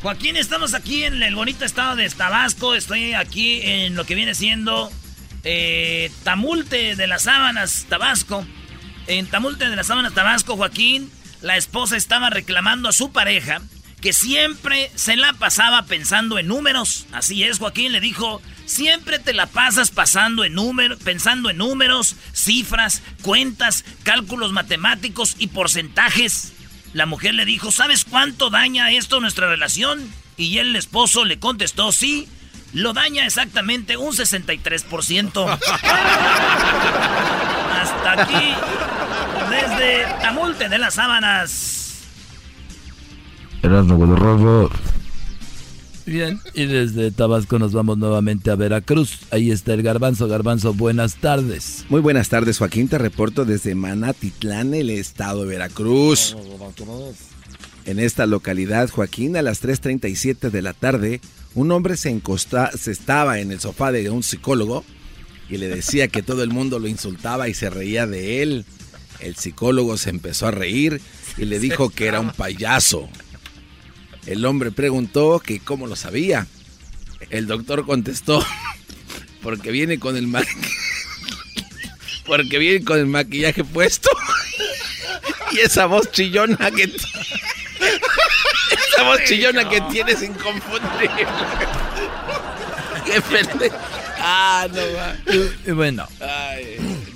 Joaquín, estamos aquí en el bonito estado de Tabasco. Estoy aquí en lo que viene siendo eh, Tamulte de las Sábanas, Tabasco. En Tamulte de las Sábanas, Tabasco, Joaquín, la esposa estaba reclamando a su pareja que siempre se la pasaba pensando en números. Así es, Joaquín le dijo, siempre te la pasas pasando en pensando en números, cifras, cuentas, cálculos matemáticos y porcentajes. La mujer le dijo, ¿sabes cuánto daña esto nuestra relación? Y el esposo le contestó, sí, lo daña exactamente un 63%. Hasta aquí, desde Tamulte de las Sábanas. Bien, y desde Tabasco nos vamos nuevamente a Veracruz. Ahí está el garbanzo. Garbanzo, buenas tardes. Muy buenas tardes, Joaquín. Te reporto desde Manatitlán, el estado de Veracruz. En esta localidad, Joaquín, a las 3.37 de la tarde, un hombre se, encosta, se estaba en el sofá de un psicólogo y le decía que todo el mundo lo insultaba y se reía de él. El psicólogo se empezó a reír y le dijo que era un payaso. El hombre preguntó que cómo lo sabía. El doctor contestó, porque viene con el porque viene con el maquillaje puesto. y esa voz chillona que esa voz chillona que tienes inconfundible. Qué pendejo. Ah, no va. Bueno.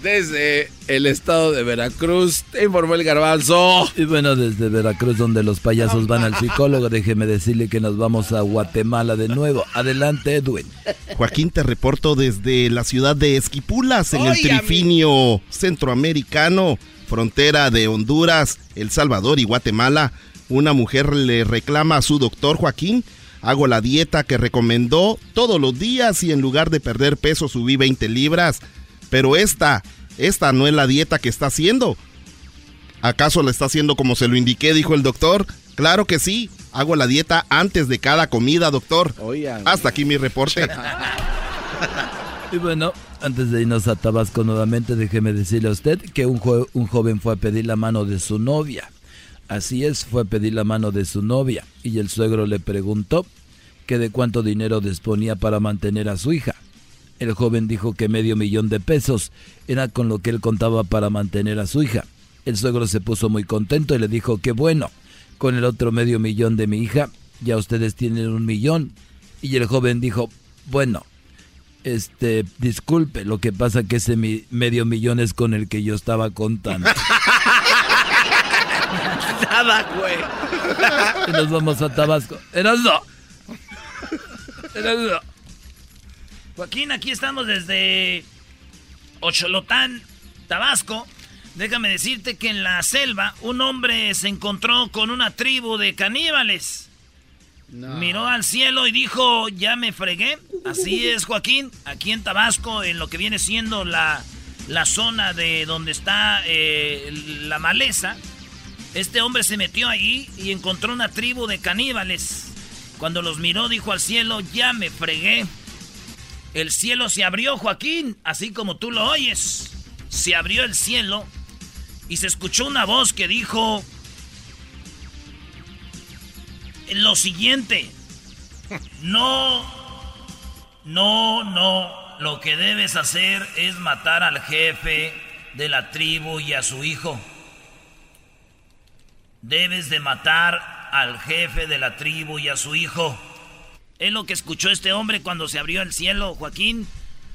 desde el estado de Veracruz, te informó el garbanzo. Y bueno, desde Veracruz, donde los payasos van al psicólogo, déjeme decirle que nos vamos a Guatemala de nuevo. Adelante, Edwin. Joaquín, te reporto desde la ciudad de Esquipulas, en el trifinio centroamericano, frontera de Honduras, El Salvador y Guatemala. Una mujer le reclama a su doctor Joaquín Hago la dieta que recomendó todos los días y en lugar de perder peso subí 20 libras. Pero esta esta no es la dieta que está haciendo. ¿Acaso la está haciendo como se lo indiqué, dijo el doctor? Claro que sí. Hago la dieta antes de cada comida, doctor. Hasta aquí mi reporte. y bueno, antes de irnos a Tabasco nuevamente, déjeme decirle a usted que un, un joven fue a pedir la mano de su novia. Así es, fue a pedir la mano de su novia y el suegro le preguntó que de cuánto dinero disponía para mantener a su hija. El joven dijo que medio millón de pesos era con lo que él contaba para mantener a su hija. El suegro se puso muy contento y le dijo que bueno, con el otro medio millón de mi hija, ya ustedes tienen un millón. Y el joven dijo, bueno, este, disculpe, lo que pasa que ese medio millón es con el que yo estaba contando. Nada, güey. y nos vamos a Tabasco. Erasno. Erasno. Joaquín, aquí estamos desde Ocholotán, Tabasco. Déjame decirte que en la selva un hombre se encontró con una tribu de caníbales. Miró al cielo y dijo, ya me fregué. Así es, Joaquín. Aquí en Tabasco, en lo que viene siendo la, la zona de donde está eh, la maleza, este hombre se metió allí y encontró una tribu de caníbales. Cuando los miró, dijo al cielo, ya me fregué. El cielo se abrió, Joaquín, así como tú lo oyes. Se abrió el cielo y se escuchó una voz que dijo lo siguiente. No, no, no. Lo que debes hacer es matar al jefe de la tribu y a su hijo. Debes de matar al jefe de la tribu y a su hijo. Es lo que escuchó este hombre cuando se abrió el cielo, Joaquín.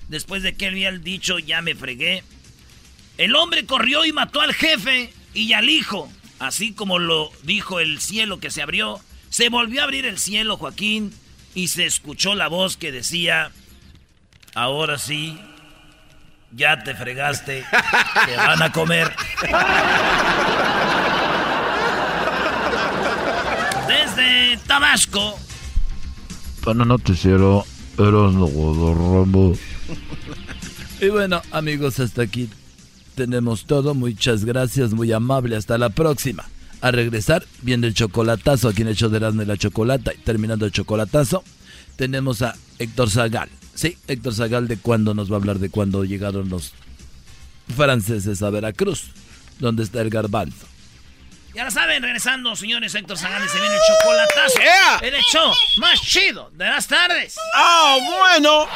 Después de que él había dicho, ya me fregué. El hombre corrió y mató al jefe y al hijo. Así como lo dijo el cielo que se abrió. Se volvió a abrir el cielo, Joaquín. Y se escuchó la voz que decía, ahora sí, ya te fregaste, te van a comer. Desde Tabasco. Para noticiero, eres Rambo. Y bueno, amigos, hasta aquí tenemos todo. Muchas gracias, muy amable. Hasta la próxima. A regresar, viendo el chocolatazo aquí en el show de la Chocolata. Y terminando el chocolatazo, tenemos a Héctor Zagal. Sí, Héctor Zagal de cuándo nos va a hablar de cuándo llegaron los franceses a Veracruz, donde está el garbanzo. Ya lo saben, regresando, señores, Héctor Zagal se viene el chocolatazo. El show más chido de las tardes. ¡Ah, bueno!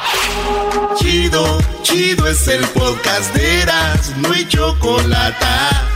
Chido, chido es el podcast de Eras, no hay chocolate.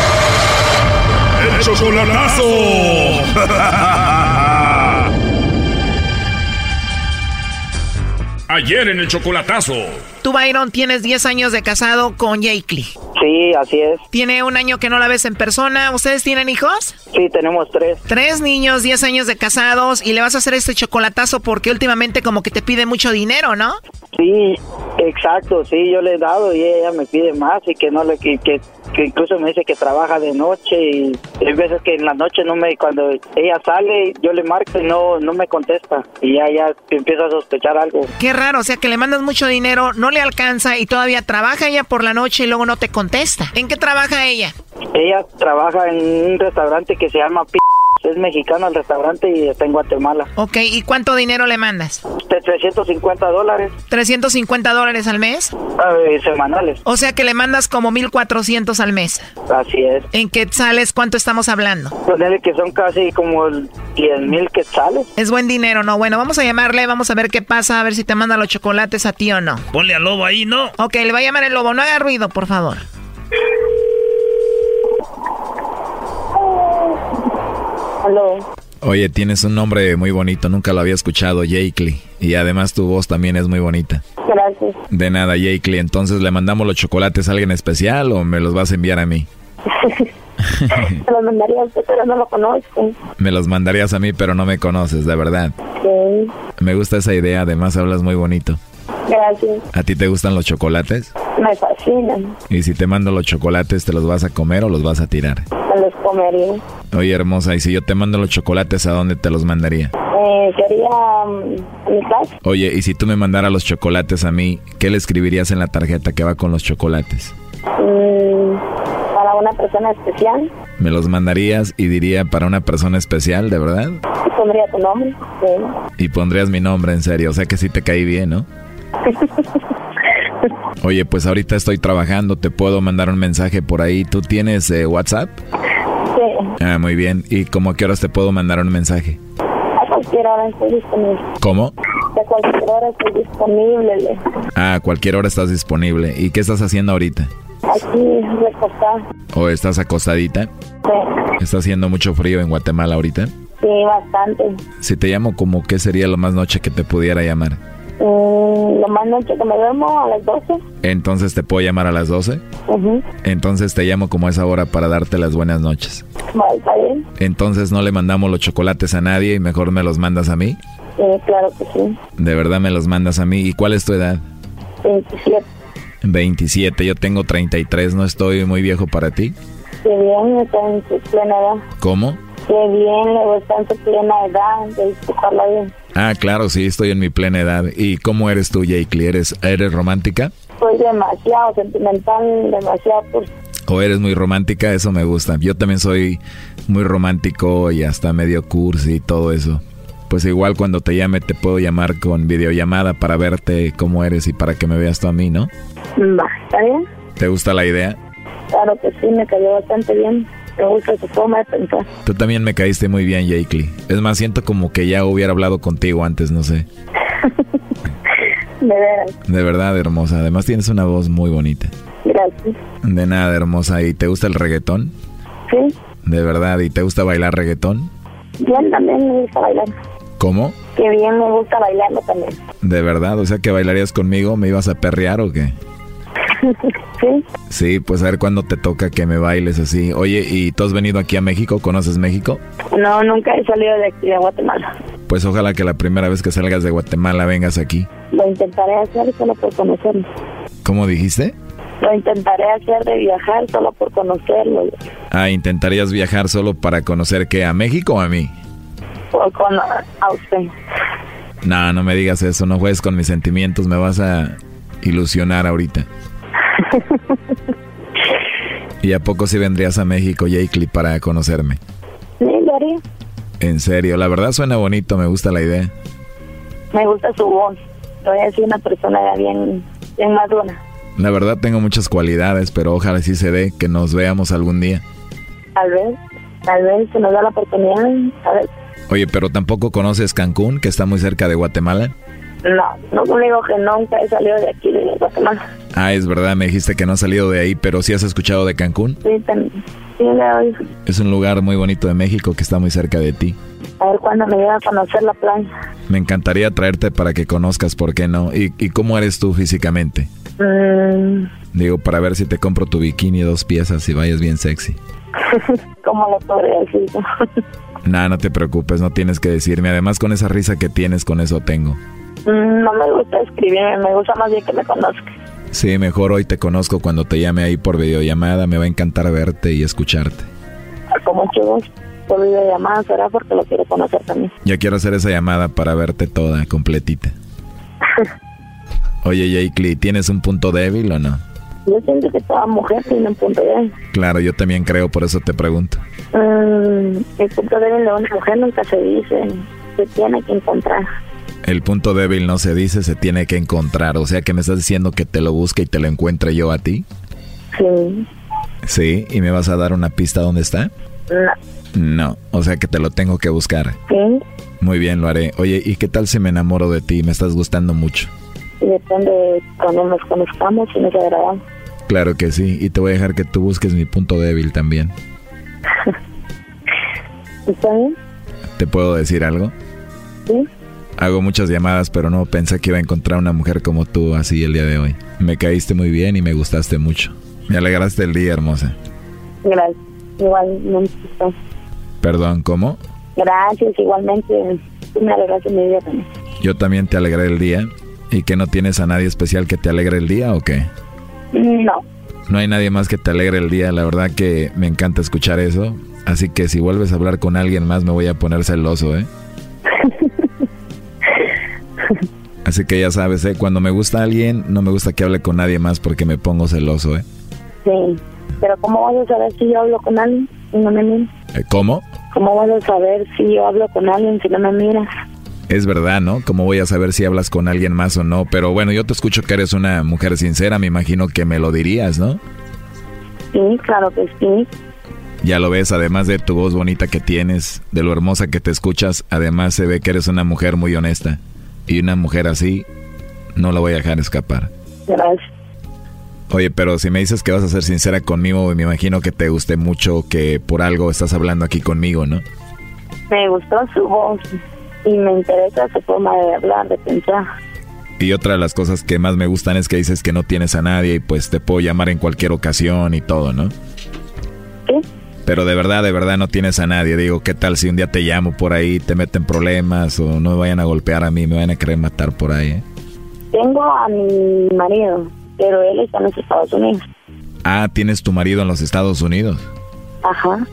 ¡El chocolatazo! Ayer en el chocolatazo. Tú, Byron, tienes 10 años de casado con Jake Sí, así es. Tiene un año que no la ves en persona. ¿Ustedes tienen hijos? Sí, tenemos tres. Tres niños, 10 años de casados y le vas a hacer este chocolatazo porque últimamente como que te pide mucho dinero, ¿no? Sí, exacto, sí, yo le he dado y ella me pide más y que no le que, que, incluso me dice que trabaja de noche y hay veces que en la noche no me cuando ella sale yo le marco y no no me contesta y ya ya empiezo a sospechar algo. Qué raro, o sea que le mandas mucho dinero, no le alcanza y todavía trabaja ella por la noche y luego no te contesta. ¿En qué trabaja ella? Ella trabaja en un restaurante que se llama es mexicano el restaurante y está en Guatemala. Ok, ¿y cuánto dinero le mandas? De 350 dólares. ¿350 dólares al mes? semanales. O sea que le mandas como 1400 al mes. Así es. ¿En quetzales cuánto estamos hablando? Ponele que son casi como 10 mil quetzales. Es buen dinero, ¿no? Bueno, vamos a llamarle, vamos a ver qué pasa, a ver si te manda los chocolates a ti o no. Ponle al lobo ahí, ¿no? Ok, le va a llamar el lobo, no haga ruido, por favor. Oye, tienes un nombre muy bonito, nunca lo había escuchado, Jakely. Y además tu voz también es muy bonita. Gracias. De nada, Jakely. Entonces, ¿le mandamos los chocolates a alguien especial o me los vas a enviar a mí? Me los mandaría a usted, pero no lo conozco. Me los mandarías a mí, pero no me conoces, de verdad. Sí. Me gusta esa idea, además hablas muy bonito. Gracias. ¿A ti te gustan los chocolates? Me fascinan. Y si te mando los chocolates, ¿te los vas a comer o los vas a tirar? Los comería. Oye, hermosa, ¿y si yo te mando los chocolates, a dónde te los mandaría? Eh, sería a mi casa. Oye, y si tú me mandaras los chocolates a mí, ¿qué le escribirías en la tarjeta que va con los chocolates? Mm, para una persona especial. ¿Me los mandarías y diría para una persona especial, de verdad? Y pondría tu nombre. Sí. Y pondrías mi nombre, en serio, o sea que sí te caí bien, ¿no? Oye, pues ahorita estoy trabajando, te puedo mandar un mensaje por ahí. ¿Tú tienes eh, WhatsApp? Sí. Ah, muy bien. ¿Y cómo a qué horas te puedo mandar un mensaje? A cualquier hora estoy disponible. ¿Cómo? A cualquier hora estoy disponible. Le. Ah, a cualquier hora estás disponible. ¿Y qué estás haciendo ahorita? Aquí, recostada. ¿O estás acostadita? Sí. ¿Está haciendo mucho frío en Guatemala ahorita? Sí, bastante. Si te llamo, como qué sería lo más noche que te pudiera llamar? Mm, lo más noche que me duermo a las 12. Entonces te puedo llamar a las 12. Ujú. Entonces te llamo como a esa hora para darte las buenas noches. Vale, está bien. Entonces no le mandamos los chocolates a nadie y mejor me los mandas a mí. Sí, claro que sí. De verdad me los mandas a mí. ¿Y cuál es tu edad? 27. 27, yo tengo 33, no estoy muy viejo para ti. Qué bien, está en plena edad. ¿Cómo? Qué bien, le está en su plena edad de disfrutarla bien. Ah, claro, sí, estoy en mi plena edad. ¿Y cómo eres tú, Jakely? ¿Eres, ¿Eres romántica? Soy demasiado sentimental, demasiado por... ¿O eres muy romántica? Eso me gusta. Yo también soy muy romántico y hasta medio cursi y todo eso. Pues igual cuando te llame te puedo llamar con videollamada para verte cómo eres y para que me veas tú a mí, ¿no? Va, ¿está bien? ¿Te gusta la idea? Claro que sí, me cayó bastante bien. Me gusta su forma de pensar. Tú también me caíste muy bien, Jakely. Es más, siento como que ya hubiera hablado contigo antes, no sé. De veras, De verdad, hermosa. Además tienes una voz muy bonita. gracias. De nada, hermosa. ¿Y te gusta el reggaetón? Sí, De verdad. ¿Y te gusta bailar reggaetón? bien también me gusta bailar. ¿Cómo? Qué bien me gusta bailarlo también. ¿De verdad? O sea, que bailarías conmigo, ¿me ibas a perrear o qué? Sí, Sí, pues a ver cuándo te toca que me bailes así. Oye, ¿y tú has venido aquí a México? ¿Conoces México? no, nunca he salido de aquí, de Guatemala. Pues ojalá que la primera vez que salgas de Guatemala vengas aquí. Lo intentaré hacer solo por conocerlo. ¿Cómo dijiste? Lo intentaré hacer de viajar solo por conocerlo. Ah, ¿intentarías viajar solo para conocer qué? ¿A México o a mí? Por con a usted. No, no me digas eso, no juegues con mis sentimientos, me vas a ilusionar ahorita. ¿Y a poco si vendrías a México, Jakely, para conocerme? Sí, lo haría. En serio, la verdad suena bonito, me gusta la idea. Me gusta su voz. Soy así una persona bien madura. La verdad tengo muchas cualidades, pero ojalá sí se dé que nos veamos algún día. Tal vez, tal vez se nos da la oportunidad. A ver, Oye, pero tampoco conoces Cancún, que está muy cerca de Guatemala. No, no digo que nunca he salido de aquí, de Guatemala. Ah, es verdad, me dijiste que no has salido de ahí, pero sí has escuchado de Cancún. Sí, también. Sí. Es un lugar muy bonito de México que está muy cerca de ti. A ver cuándo me llega a conocer la playa. Me encantaría traerte para que conozcas, ¿por qué no? ¿Y, y cómo eres tú físicamente? Mm, Digo, para ver si te compro tu bikini dos piezas y vayas bien sexy. ¿Cómo le podría decir? Nah, no te preocupes, no tienes que decirme. Además, con esa risa que tienes, con eso tengo. No me gusta escribirme, me gusta más bien que me conozca. Sí, mejor hoy te conozco cuando te llame ahí por videollamada. Me va a encantar verte y escucharte. Con mucho gusto. Por videollamada será porque lo quiero conocer también. Ya quiero hacer esa llamada para verte toda, completita. Oye, Jakely, ¿tienes un punto débil o no? Yo siento que toda mujer tiene un punto débil. Claro, yo también creo, por eso te pregunto. Mm, el punto débil de una mujer nunca se dice, se tiene que encontrar. El punto débil no se dice, se tiene que encontrar. O sea que me estás diciendo que te lo busque y te lo encuentre yo a ti. Sí, Sí, ¿y me vas a dar una pista dónde está? no, No, o sea que te lo tengo que buscar. sí, Muy bien, lo haré. Oye, ¿y qué tal si me enamoro de ti? Me estás gustando mucho. depende de cuando nos conozcamos y nos agradamos. Claro que sí, y te voy a dejar que tú busques mi punto débil también. ¿Está bien? ¿Te puedo decir algo? Sí. Hago muchas llamadas, pero no pensé que iba a encontrar una mujer como tú así el día de hoy. Me caíste muy bien y me gustaste mucho. Me alegraste el día, hermosa. Gracias. Igualmente. Perdón, ¿cómo? Gracias, igualmente. Me alegraste mi día también. Yo también te alegré el día. ¿Y que no tienes a nadie especial que te alegre el día o qué? No. No hay nadie más que te alegre el día. La verdad que me encanta escuchar eso. Así que si vuelves a hablar con alguien más me voy a poner celoso, ¿eh? Así que ya sabes, ¿eh? Cuando me gusta alguien, no me gusta que hable con nadie más porque me pongo celoso, ¿eh? Sí. Pero ¿cómo vas a saber si yo hablo con alguien y no me miras? ¿Eh, ¿Cómo? ¿Cómo vas a saber si yo hablo con alguien si no me miras? Es verdad, ¿no? ¿Cómo voy a saber si hablas con alguien más o no? Pero bueno, yo te escucho que eres una mujer sincera, me imagino que me lo dirías, ¿no? Sí, claro que sí. Ya lo ves, además de tu voz bonita que tienes, de lo hermosa que te escuchas, además se ve que eres una mujer muy honesta. Y una mujer así, no la voy a dejar escapar. Gracias. Oye, pero si me dices que vas a ser sincera conmigo, me imagino que te guste mucho, que por algo estás hablando aquí conmigo, ¿no? Me gustó su voz y me interesa su forma de hablar, de pensar. Y otra de las cosas que más me gustan es que dices que no tienes a nadie y pues te puedo llamar en cualquier ocasión y todo, ¿no? ¿Qué? Pero de verdad, de verdad no tienes a nadie. Digo, ¿qué tal si un día te llamo por ahí, te meten problemas o no me vayan a golpear a mí, me vayan a querer matar por ahí? ¿eh? Tengo a mi marido, pero él está en los Estados Unidos. Ah, tienes tu marido en los Estados Unidos. Ajá.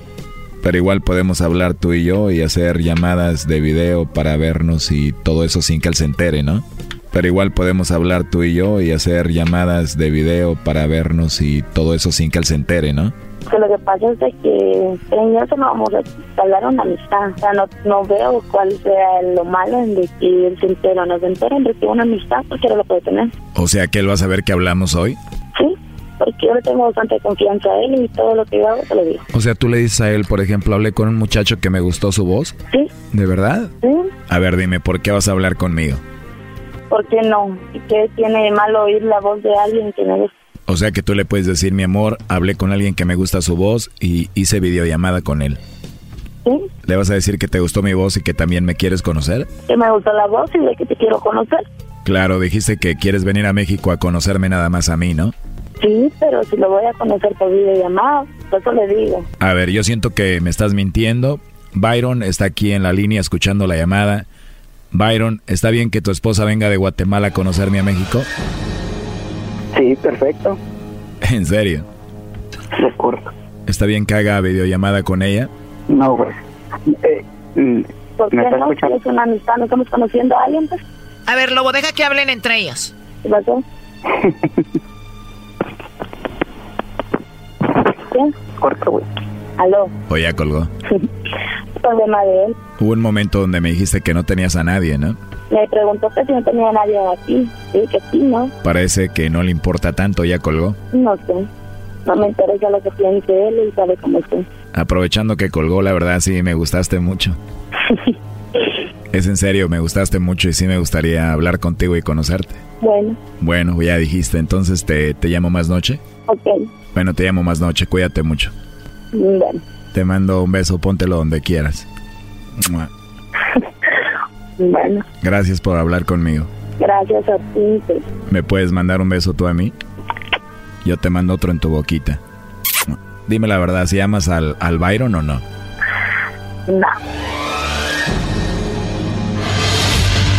Pero igual podemos hablar tú y yo y hacer llamadas de video para vernos y todo eso sin que él se entere, ¿no? Pero igual podemos hablar tú y yo y hacer llamadas de video para vernos y todo eso sin que él se entere, ¿no? Que lo que pasa es de que en eso no vamos a hablar una amistad. O sea, no, no veo cuál sea lo malo en de que él se o no se entere, de que una amistad porque no lo puede tener. O sea que él va a saber que hablamos hoy. Sí, porque yo le tengo bastante confianza a él y todo lo que yo hago te lo digo. O sea, tú le dices a él, por ejemplo, hablé con un muchacho que me gustó su voz. Sí. ¿De verdad? Sí. A ver, dime, ¿por qué vas a hablar conmigo? ¿Por qué no? ¿Y qué tiene de malo oír la voz de alguien que me gusta? O sea que tú le puedes decir, mi amor, hablé con alguien que me gusta su voz y hice videollamada con él. ¿Sí? ¿Le vas a decir que te gustó mi voz y que también me quieres conocer? Que me gusta la voz y de que te quiero conocer. Claro, dijiste que quieres venir a México a conocerme nada más a mí, ¿no? Sí, pero si lo voy a conocer por videollamada, eso le digo. A ver, yo siento que me estás mintiendo. Byron está aquí en la línea escuchando la llamada. Byron, ¿está bien que tu esposa venga de Guatemala a conocerme a México? Sí, perfecto. ¿En serio? De acuerdo. ¿Está bien que haga videollamada con ella? No, güey. Eh, mm, ¿Por qué ¿Me está no? escuchando? Es una amistad, no estamos conociendo a alguien, pues. A ver, Lobo, deja que hablen entre ellos. ¿Qué pasó? ¿Qué? Corto, güey. ¿Aló? O ya colgó. Problema de él. Hubo un momento donde me dijiste que no tenías a nadie, ¿no? Me preguntó que si no tenía nadie aquí. Sí, que sí, ¿no? Parece que no le importa tanto, ya colgó. No sé. No me interesa lo que piense él y sabe cómo estoy. Aprovechando que colgó, la verdad sí me gustaste mucho. es en serio, me gustaste mucho y sí me gustaría hablar contigo y conocerte. Bueno, Bueno, ya dijiste, entonces te, te llamo más noche. ok. Bueno, te llamo más noche, cuídate mucho. Bueno, Te mando un beso, póntelo donde quieras. Bueno. Gracias por hablar conmigo. Gracias a ti. ¿Me puedes mandar un beso tú a mí? Yo te mando otro en tu boquita. Dime la verdad, ¿si amas al, al Byron o no? No.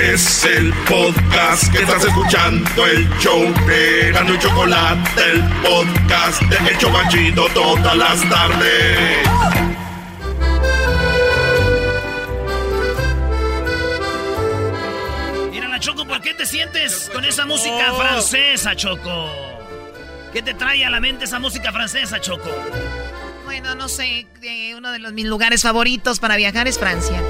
Es el podcast que estás escuchando, el show de Gano y Chocolate, el podcast de El Chobachito todas las tardes. Mira la Choco, ¿por qué te sientes con esa música francesa, Choco? ¿Qué te trae a la mente esa música francesa, Choco? Bueno, no sé, eh, uno de los, mis lugares favoritos para viajar es Francia.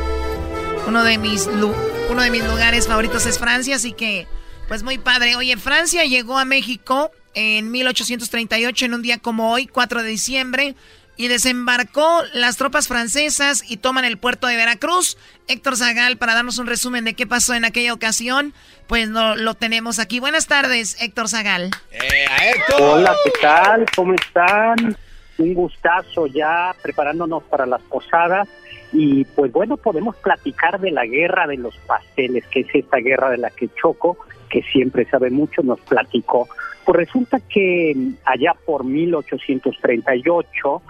Uno de mis uno de mis lugares favoritos es Francia, así que pues muy padre. Oye, Francia llegó a México en 1838 en un día como hoy, 4 de diciembre. y desembarcó las tropas francesas y toman el puerto de Veracruz. Héctor Zagal, para darnos un resumen de qué pasó en aquella ocasión, pues no, lo tenemos aquí. Buenas tardes, Héctor Zagal. Eh, Hola, ¿qué tal? ¿Cómo están? Un gustazo ya preparándonos para las posadas. Y pues bueno, podemos platicar de la guerra de los pasteles, que es esta guerra de la que Choco, que siempre sabe mucho, nos platicó. Pues resulta que allá por 1838,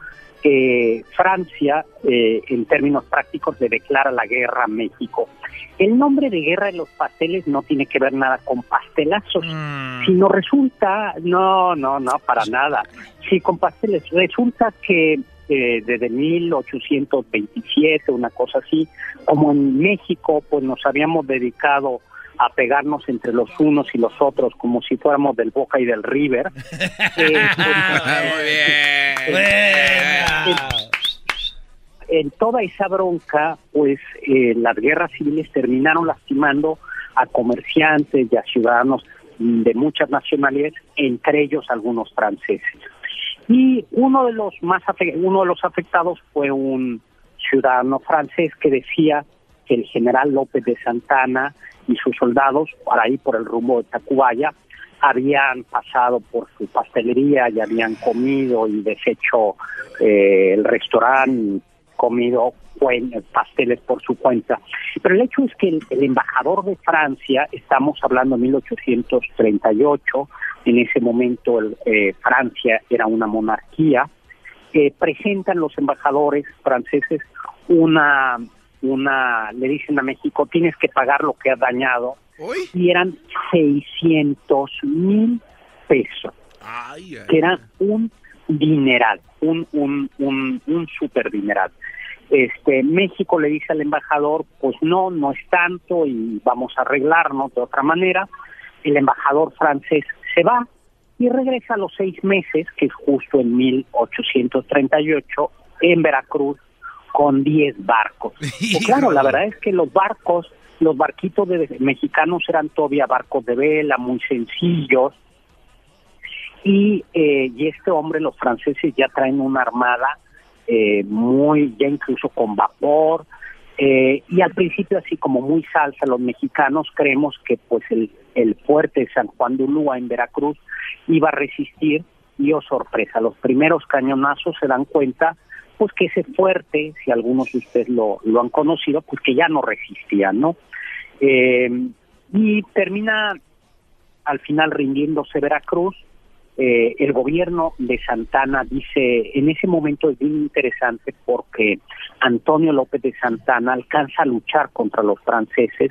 eh, Francia, eh, en términos prácticos, le declara la guerra a México. El nombre de guerra de los pasteles no tiene que ver nada con pastelazos, mm. sino resulta, no, no, no, para nada. Sí, con pasteles. Resulta que eh, desde 1827, una cosa así, como en México, pues nos habíamos dedicado a pegarnos entre los unos y los otros como si fuéramos del Boca y del River. En, toda esa bronca, pues eh, las guerras civiles terminaron lastimando a comerciantes y a ciudadanos de muchas nacionalidades, entre ellos algunos franceses. Y uno de los más uno de los afectados fue un ciudadano francés que decía que el general López de Santana y sus soldados, por ahí por el rumbo de Tacubaya, habían pasado por su pastelería y habían comido y deshecho eh, el restaurante, comido pasteles por su cuenta. Pero el hecho es que el, embajador de Francia, estamos hablando de 1838, en ese momento eh, Francia era una monarquía, eh, presentan los embajadores franceses una una, le dicen a México, tienes que pagar lo que has dañado. Y eran 600 mil pesos, que era un dineral, un, un, un, un super dineral. Este, México le dice al embajador, pues no, no es tanto y vamos a arreglarnos de otra manera. El embajador francés se va y regresa a los seis meses, que es justo en 1838, en Veracruz, con 10 barcos. Pues claro, la verdad es que los barcos, los barquitos de mexicanos eran todavía barcos de vela, muy sencillos. Y, eh, y este hombre, los franceses ya traen una armada eh, muy, ya incluso con vapor. Eh, y al principio así como muy salsa, los mexicanos creemos que pues el, el fuerte de San Juan de Ulúa en Veracruz iba a resistir y oh sorpresa, los primeros cañonazos se dan cuenta pues que ese fuerte, si algunos de ustedes lo, lo han conocido, pues que ya no resistía, ¿no? Eh, y termina al final rindiéndose Veracruz. Eh, el gobierno de Santana dice, en ese momento es bien interesante porque Antonio López de Santana alcanza a luchar contra los franceses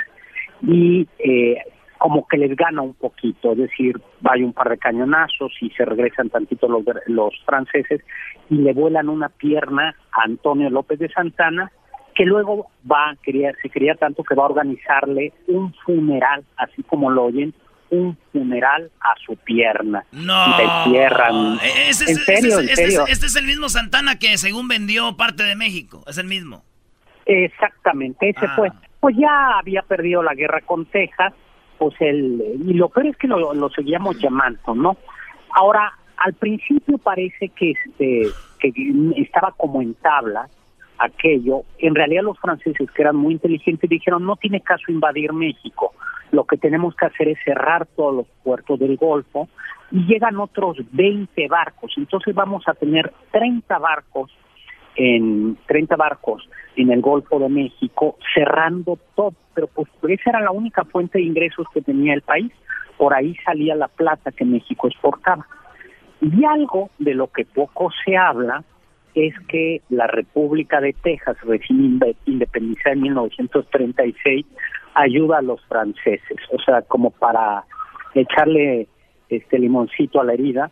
y eh, como que les gana un poquito, es decir, vaya un par de cañonazos y se regresan tantito los, los franceses y le vuelan una pierna a Antonio López de Santana, que luego va, quería, se quería tanto que va a organizarle un funeral, así como lo oyen, un funeral a su pierna. No. Le entierran. en serio, en serio. este es el mismo Santana que según vendió parte de México, es el mismo. Exactamente, ese ah. fue. Pues ya había perdido la guerra con Texas pues el, y lo peor es que lo, seguíamos llamando, ¿no? Ahora, al principio parece que este que estaba como en tabla aquello, en realidad los franceses que eran muy inteligentes dijeron no tiene caso invadir México, lo que tenemos que hacer es cerrar todos los puertos del Golfo y llegan otros 20 barcos, entonces vamos a tener 30 barcos en 30 barcos en el Golfo de México, cerrando todo, pero pues esa era la única fuente de ingresos que tenía el país, por ahí salía la plata que México exportaba. Y algo de lo que poco se habla es que la República de Texas, recién independizada en 1936, ayuda a los franceses, o sea, como para echarle este limoncito a la herida.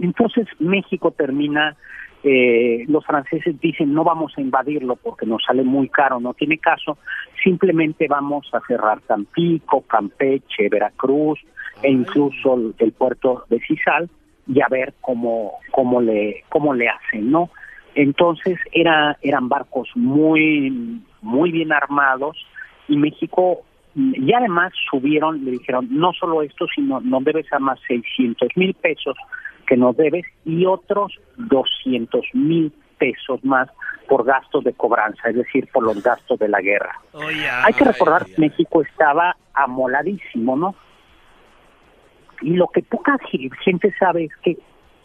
Entonces México termina eh, los franceses dicen no vamos a invadirlo porque nos sale muy caro, no tiene caso, simplemente vamos a cerrar Tampico, Campeche, Veracruz e incluso el, puerto de Cisal y a ver cómo cómo le cómo le hacen, ¿no? Entonces era eran barcos muy muy bien armados y México y además subieron, le dijeron no solo esto, sino no debes a más 600 mil pesos que nos debes y otros 200 mil pesos más por gastos de cobranza, es decir, por los gastos de la guerra. Hay que recordar que México estaba amoladísimo, ¿no? Y lo que poca gente sabe es que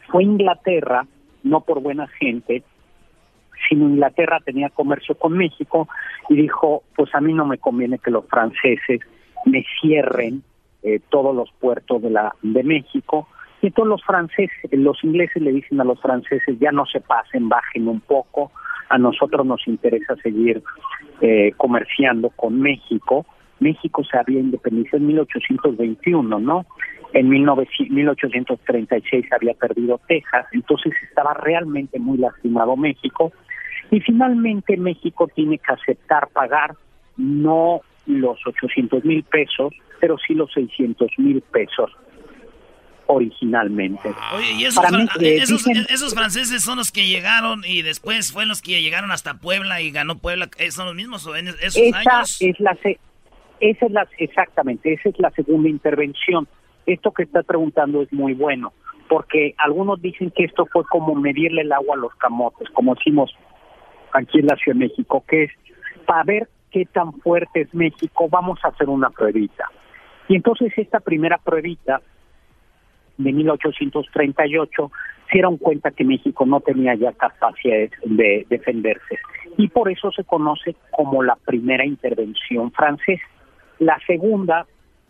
fue Inglaterra, no por buena gente, sino Inglaterra tenía comercio con México y dijo, pues a mí no me conviene que los franceses me cierren eh, todos los puertos de la de México. Y todos los franceses, los ingleses le dicen a los franceses, ya no se pasen, bajen un poco, a nosotros nos interesa seguir eh, comerciando con México. México se había independizado en 1821, ¿no? En 1836 había perdido Texas, entonces estaba realmente muy lastimado México. Y finalmente México tiene que aceptar pagar no los 800 mil pesos, pero sí los 600 mil pesos originalmente. Oye, y esos, eh, esos, franceses son los que llegaron y después fueron los que llegaron hasta Puebla y ganó Puebla, eh, ¿son los mismos en esos esa Es la, esa es la, exactamente, esa es la segunda intervención. Esto que está preguntando es muy bueno, porque algunos dicen que esto fue como medirle el agua a los camotes, como decimos aquí en la Ciudad de México, que es para ver qué tan fuerte es México, vamos a hacer una pruebita. Y entonces esta primera pruebita de 1838 se dieron cuenta que México no tenía ya capacidades de defenderse y por eso se conoce como la primera intervención francesa. La segunda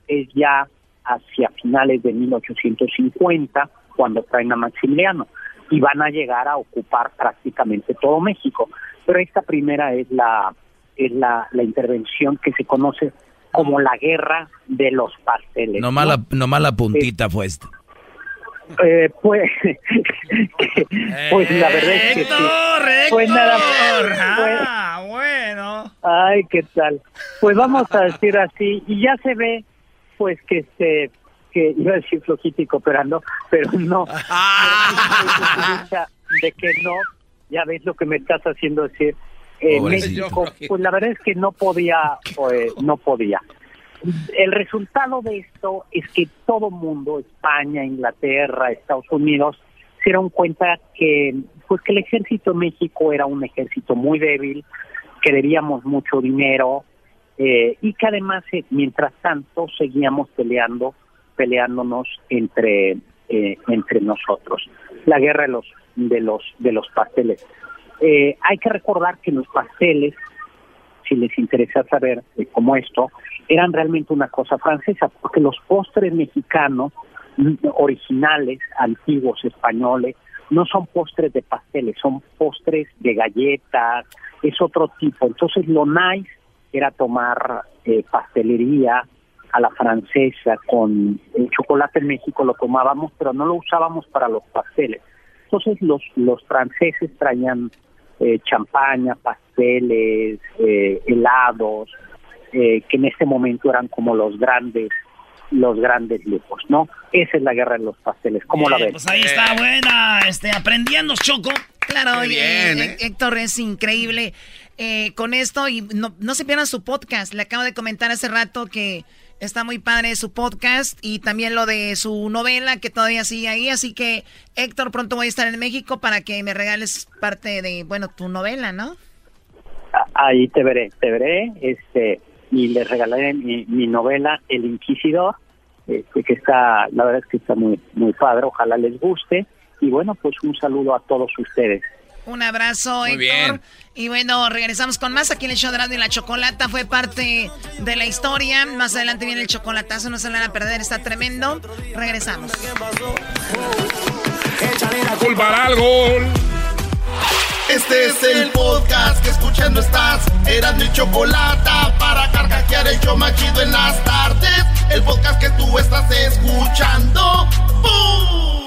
es ya hacia finales de 1850 cuando traen a Maximiliano y van a llegar a ocupar prácticamente todo México. Pero esta primera es la es la, la intervención que se conoce como la guerra de los pasteles. No mala, no mala puntita fue esta. Eh, pues, pues la verdad es que sí. Pues nada pues, ah, bueno. Ay, qué tal. Pues vamos a decir así y ya se ve, pues que este, que iba a decir flojito pero no, pero no. de que no, ya ves lo que me estás haciendo decir. México, pues la verdad es que no podía, pues, no podía. El resultado de esto es que todo mundo, España, Inglaterra, Estados Unidos, se dieron cuenta que pues que el ejército de México era un ejército muy débil, que debíamos mucho dinero eh, y que además eh, mientras tanto seguíamos peleando, peleándonos entre eh, entre nosotros. La guerra de los de los de los pasteles. hay que recordar que los pasteles si les interesa saber cómo esto, eran realmente una cosa francesa, porque los postres mexicanos mm, originales, antiguos, españoles, no son postres de pasteles, son postres de galletas, es otro tipo. Entonces lo nice era tomar eh, pastelería a la francesa con el chocolate en México lo tomábamos, pero no lo usábamos para los pasteles. Entonces los, los franceses traían eh, champaña, pasteles, eh, helados, eh, que en ese momento eran como los grandes los grandes lujos, ¿no? Esa es la guerra de los pasteles. ¿Cómo la ves? Pues ahí está buena, este, aprendiendo, Choco. Claro, Héctor es increíble con esto y no, no se pierdan su podcast. Le acabo de comentar hace rato que Está muy padre su podcast y también lo de su novela que todavía sigue ahí. Así que, Héctor, pronto voy a estar en México para que me regales parte de, bueno, tu novela, ¿no? Ahí te veré, te veré. Este, y les regalaré mi, novela, El Inquisidor, este, que está, la verdad es que está muy, muy padre. Ojalá les guste. Y bueno, pues un saludo a todos ustedes. Un abrazo, Muy Bien. Y bueno, regresamos con más aquí en el show de y la Chocolata. Fue parte de la historia. Más adelante viene el chocolatazo, no se lo van a perder, está tremendo. Regresamos. Culpar algo. Este es el podcast que escuchando estás. Eran mi chocolata para carcajear el show machido en las tardes. El podcast que tú estás escuchando. ¡Bum!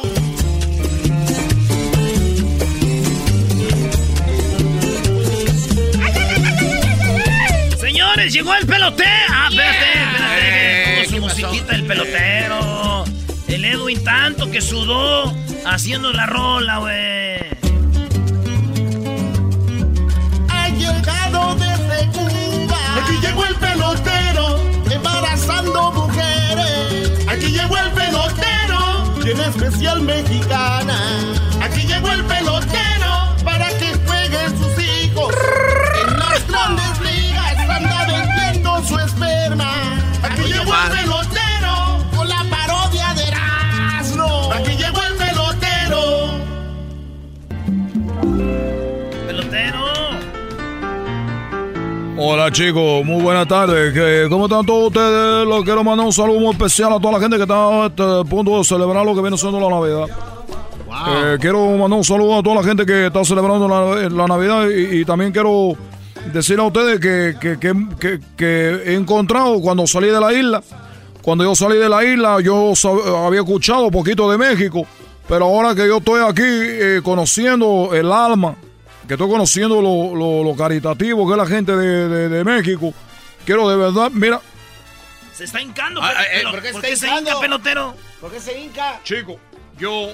Llegó el pelotero. Ah, espérate, espérate. su musiquita el pelotero. El Edwin tanto que sudó haciendo la rola, güey. Ha llegado desde Cuba. Aquí llegó el pelotero, embarazando mujeres. Aquí llegó el pelotero, en especial mexicana. Aquí llegó el pelotero Hola chicos, muy buenas tardes. ¿Qué- ¿Cómo están todos ustedes? Les quiero mandar un saludo muy especial a toda la gente que está este, a punto de celebrar lo que viene siendo la Navidad. Eh, quiero mandar un saludo a toda la gente que está celebrando la, la Navidad y, y también quiero decir a ustedes que, que- que- que- he encontrado cuando salí de la isla, cuando yo salí de la isla yo había escuchado poquito de México, pero ahora que yo estoy aquí eh, conociendo el alma, que estoy conociendo lo, lo- lo caritativo que es la gente de, de- de México, quiero de verdad, mira, Se está hincando. Ah, pero- eh, pero- ¿por qué está se hincando? hinca, pelotero? ¿Por qué se hinca? Chico, yo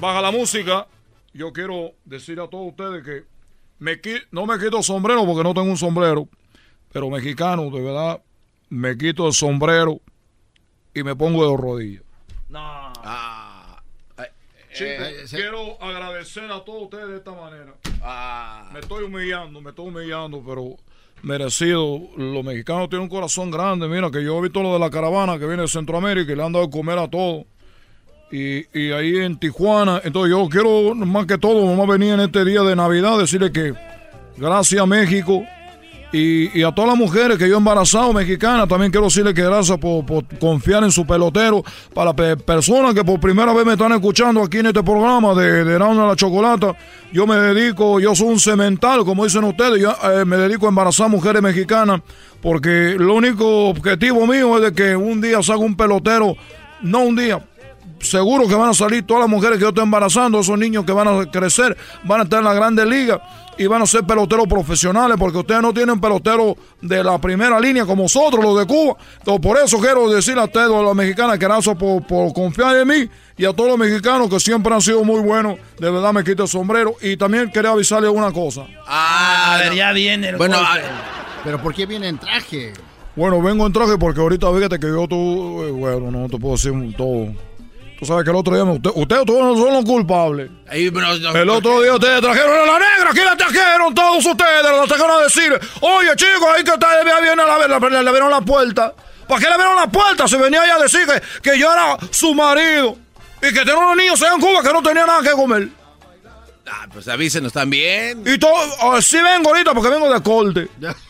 baja la música. Yo quiero decir a todos ustedes que me no me quito sombrero porque no tengo un sombrero, pero mexicano, de verdad, me quito el sombrero y me pongo de rodillas. No. Chicos, eh, se- quiero agradecer a todos ustedes de esta manera. Ah. Me estoy humillando, me estoy humillando, pero merecido. Los mexicanos tienen un corazón grande. Mira, que yo he visto lo de la caravana que viene de Centroamérica y le han dado de comer a todos. Y, y ahí en Tijuana, entonces yo quiero más que todo, vamos a venir en este día de Navidad, decirle que gracias a México y, a todas las mujeres que yo he embarazado mexicanas, también quiero decirle que gracias por, confiar en su pelotero. Para pe- personas que por primera vez me están escuchando aquí en este programa de, de de la Chocolata, yo me dedico, yo soy un cemental, como dicen ustedes, yo eh, me dedico a embarazar mujeres mexicanas, porque lo único objetivo mío es de que un día salga un pelotero, no un día, seguro que van a salir todas las mujeres que yo estoy embarazando, esos niños que van a crecer, van a estar en la grande liga y van a ser peloteros profesionales, porque ustedes no tienen peloteros de la primera línea como nosotros, los de Cuba. Entonces, por eso quiero decirle a ustedes, a las mexicanas, que gracias por, por confiar en mí y a todos los mexicanos que siempre han sido muy buenos. De verdad me quito el sombrero. Y también quería avisarles una cosa. a ver, ya viene el Bueno, golpe. Pero ¿por qué viene en traje? Bueno, vengo en traje porque ahorita fíjate que yo tú, eh, bueno, no te puedo decir todo. Tú sabes que el otro día, me- usted- ustedes no son los culpables. El otro día ustedes trajeron a la negra, aquí la trajeron todos ustedes, la trajeron a decir, oye chicos, ahí que ustedes ya vienen a la le, le, abrieron la puerta. ¿Para qué le abrieron la puerta? Se venía ella a decir que, que yo era su marido y que tenía unos niños allá en Cuba que no tenían nada que comer. Ah, pues avísenos también. Y todo, ah, sí vengo ahorita porque vengo de corte.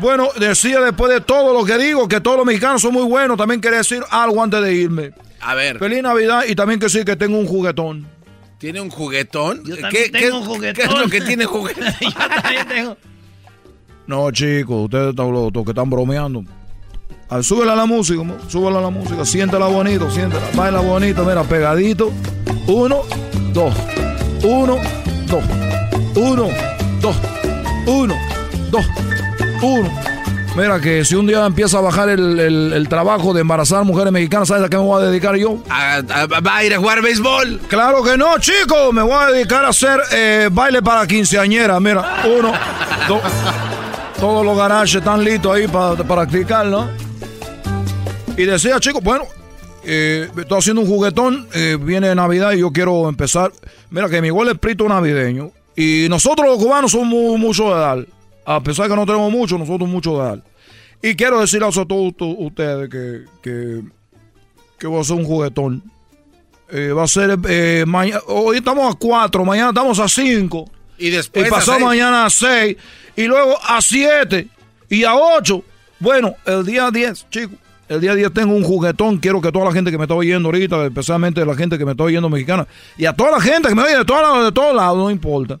Bueno, decía después de todo lo que digo, que todos los mexicanos son muy buenos. También quería decir algo antes de irme. A ver. Feliz Navidad y también que sí, que tengo un juguetón. ¿Tiene un juguetón? Yo ¿Qué, tengo un juguetón. ¿Qué es lo que tiene juguetón? Yo también tengo. No, chicos, ustedes están los los que están bromeando. Al, súbela a la música, súbela a la música, siéntela bonito, siéntela, baila bonito, mira, pegadito. Uno, dos, uno, dos, uno, dos, uno, dos, uno. Mira que si un día empieza a bajar el, el- el trabajo de embarazar mujeres mexicanas, ¿sabes a qué me voy a dedicar yo? ¿Va a ir a jugar béisbol? Claro que no, chicos. Me voy a dedicar a hacer eh, baile para quinceañera. Mira, uno, dos. Todos los garajes están listos ahí para practicar, ¿no? Y decía, chicos, bueno, eh, estoy haciendo un juguetón. eh, viene Navidad y yo quiero empezar. Mira que mi igual es prito navideño. Y nosotros los cubanos somos mu- mucho de dar. A pesar de que no tenemos mucho, nosotros mucho de dar. Y quiero decirles a todos ustedes que, que, que voy a hacer un juguetón Eh, va a ser eh, mañana. Hoy estamos a 4, mañana estamos a 5. Y después. Y a seis. mañana a 6. Y luego a 7. Y a 8. Bueno, el día 10, chicos. El día 10 tengo un juguetón. Quiero que toda la gente que me está oyendo ahorita, especialmente la gente que me está oyendo mexicana, y a toda la gente que me oye de todos lados, de todos lados, no importa.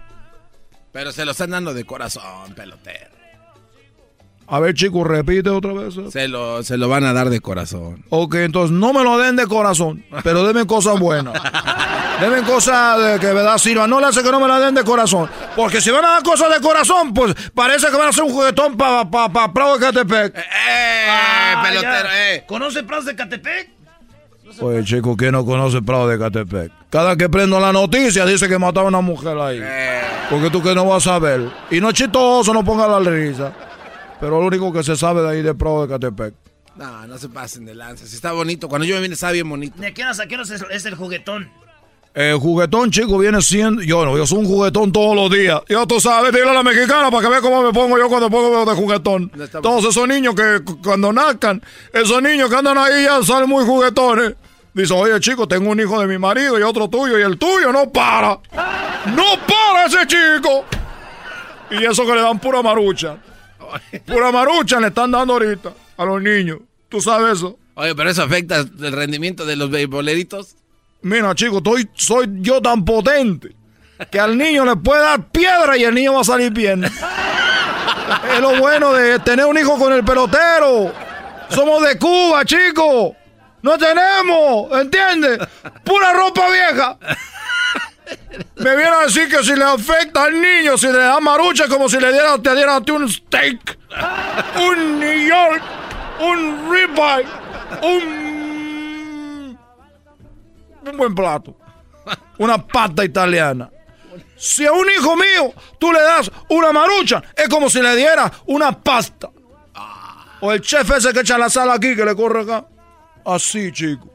Pero se lo están dando de corazón, pelotero. A ver, chicos, repite otra vez. Se lo, se lo van a dar de corazón. Ok, entonces no me lo den de corazón, pero denme cosas buenas. Denme cosas de que verdad sirvan. No le hace que no me la den de corazón. Porque si van a dar cosas de corazón, pues parece que van a hacer un juguetón para pa, pa, Prado de Catepec. ¡Eh, pelotero, eh! ¿Conoce Prados de Catepec? Pues chico, ¿quién no conoce Prado de Catepec? Cada que prendo la noticia dice que mataron a una mujer ahí. Porque tú que no vas a ver. Y no es chistoso, no ponga la risa. Pero lo único que se sabe de ahí de Prado de Catepec. No, no se pasen de lanza. Si está bonito. Cuando yo me vine, está bien bonito. ¿De qué horas a qué es, es el juguetón? El juguetón, chico, viene siendo. Yo no, yo soy un juguetón todos los días. Ya tú sabes, dile a la mexicana para que vea cómo me pongo yo cuando pongo de juguetón. Todos esos niños que cu- cuando nazcan, esos niños que andan ahí ya salen muy juguetones. Dice, oye, chico, tengo un hijo de mi marido y otro tuyo, y el tuyo no para. ¡No para ese chico! Y eso que le dan pura marucha. Pura marucha le están dando ahorita a los niños. ¿Tú sabes eso? Oye, pero eso afecta el rendimiento de los beisboleritos. Mira, chico, soy yo tan potente que al niño le puede dar piedra y el niño va a salir bien. es lo bueno de tener un hijo con el pelotero. Somos de Cuba, chico. No tenemos, ¿entiendes? Pura ropa vieja. Me viene a decir que si le afecta al niño, si le da marucha, como si le diera, te a ti un steak, un New York, un ribeye, un un buen plato. Una pasta italiana. Si a un hijo mío tú le das una marucha, es como si le dieras una pasta. O el chef ese que echa la sal aquí, que le corre acá. Así, chico.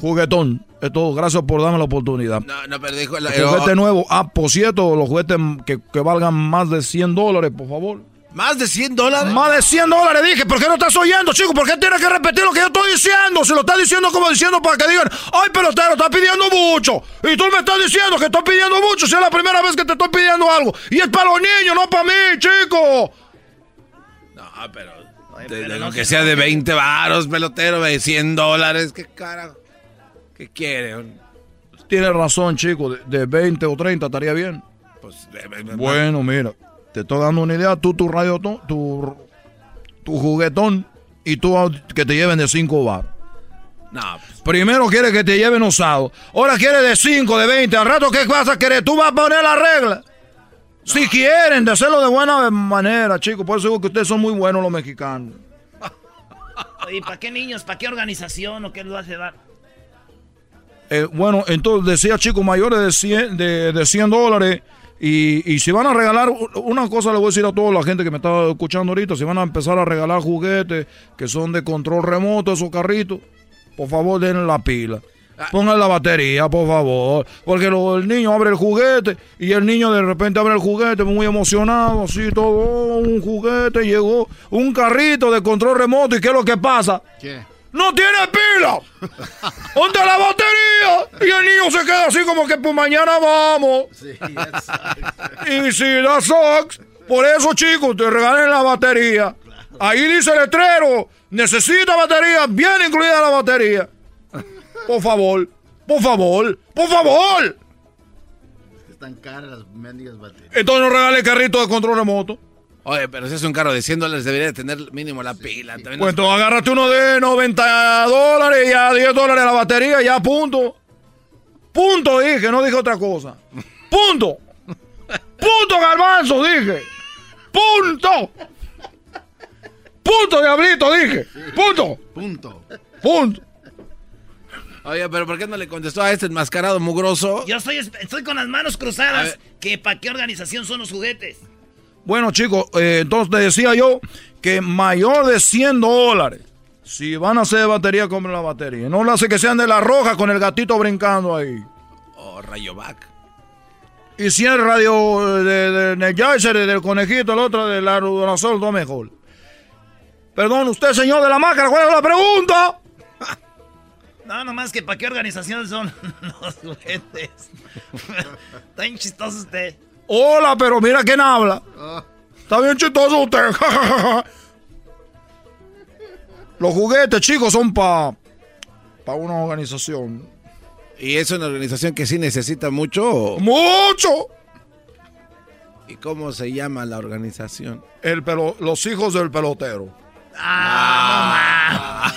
Juguetón. Es todo. Gracias por darme la oportunidad. No, no, pero dijo... la- El juguete nuevo. Ah, por cierto, los juguetes que, que valgan más de 100 dólares, por favor. ¿Más de 100 dólares? Más de 100 dólares, dije. ¿Por qué no estás oyendo, chico? ¿Por qué tienes que repetir lo que yo estoy diciendo? Si lo estás diciendo como diciendo para que digan, ay, pelotero, estás pidiendo mucho. Y tú me estás diciendo que estoy pidiendo mucho si es la primera vez que te estoy pidiendo algo. Y es para los niños, no para mí, chico. No, pero... de- de- aunque sea de 20 varos, pelotero, de 100 dólares. ¿Qué carajo? ¿Qué quiere? Tienes razón, chico. De, de 20 o 30 estaría bien. Pues, de- de- de- Bueno, mira. Te estoy dando una idea. Tú, tu radio, tu, tu juguetón. Y tú que te lleven de 5 bar. No, pues, Primero quiere que te lleven usado. Ahora quiere de 5, de 20. Al rato, ¿qué vas a querer? Tú vas a poner la regla. Si quieren, de hacerlo de buena manera, chicos. Por eso digo que ustedes son muy buenos los mexicanos. ¿Y para qué niños? ¿Para qué organización o qué va a llevar? Eh, bueno, entonces decía chicos mayores de 100, de, de 100 dólares. Y, y si van a regalar, una cosa le voy a decir a toda la gente que me está escuchando ahorita, si van a empezar a regalar juguetes que son de control remoto, esos carritos, por favor denle la pila. Pongan la batería, por favor. Porque lo- el niño abre el juguete y el niño de repente abre el juguete muy emocionado, así todo, oh, un juguete, llegó un carrito de control remoto y ¿qué es lo que pasa? ¿Qué? ¡No tiene pila! ¿Dónde la batería? Y el niño se queda así como que pues mañana vamos. Y si da socks, por eso chicos, te regalen la batería. Ahí dice el letrero, necesita batería, viene incluida la batería. Por favor, por favor, por favor. Están caras las mendigas baterías. Entonces no regale carrito de control remoto. Oye, pero si es un carro de 100 dólares, debería de tener mínimo la pila. Pues entonces agárrate uno de 90 dólares y a 10 dólares la batería, ya punto. Punto dije, no dije otra cosa. Punto. Punto garbanzo dije. Punto. Punto diablito dije. Punto. Punto. Punto. Oye, pero ¿por qué no le contestó a este enmascarado mugroso? Yo estoy, estoy con las manos cruzadas. ¿Que ¿Para qué organización son los juguetes? Bueno, chicos, eh, entonces te decía yo que mayor de 100 dólares. Si van a hacer batería, compren la batería. No lo hace que sean de la roja con el gatito brincando ahí. Oh, Rayovac. Y si es radio de, de del conejito, el otro de la Rudonazol, todo mejor. Perdón, usted, señor de la máscara, ¿cuál es la pregunta? No, nomás que para qué organización son los juguetes. Está bien chistoso usted. Hola, pero mira quién habla. Está bien chistoso usted. Los juguetes, chicos, son para pa una organización. ¿Y es una organización que sí necesita mucho? ¡Mucho! ¿Y cómo se llama la organización? El pelo, los hijos del pelotero. ¡Ah,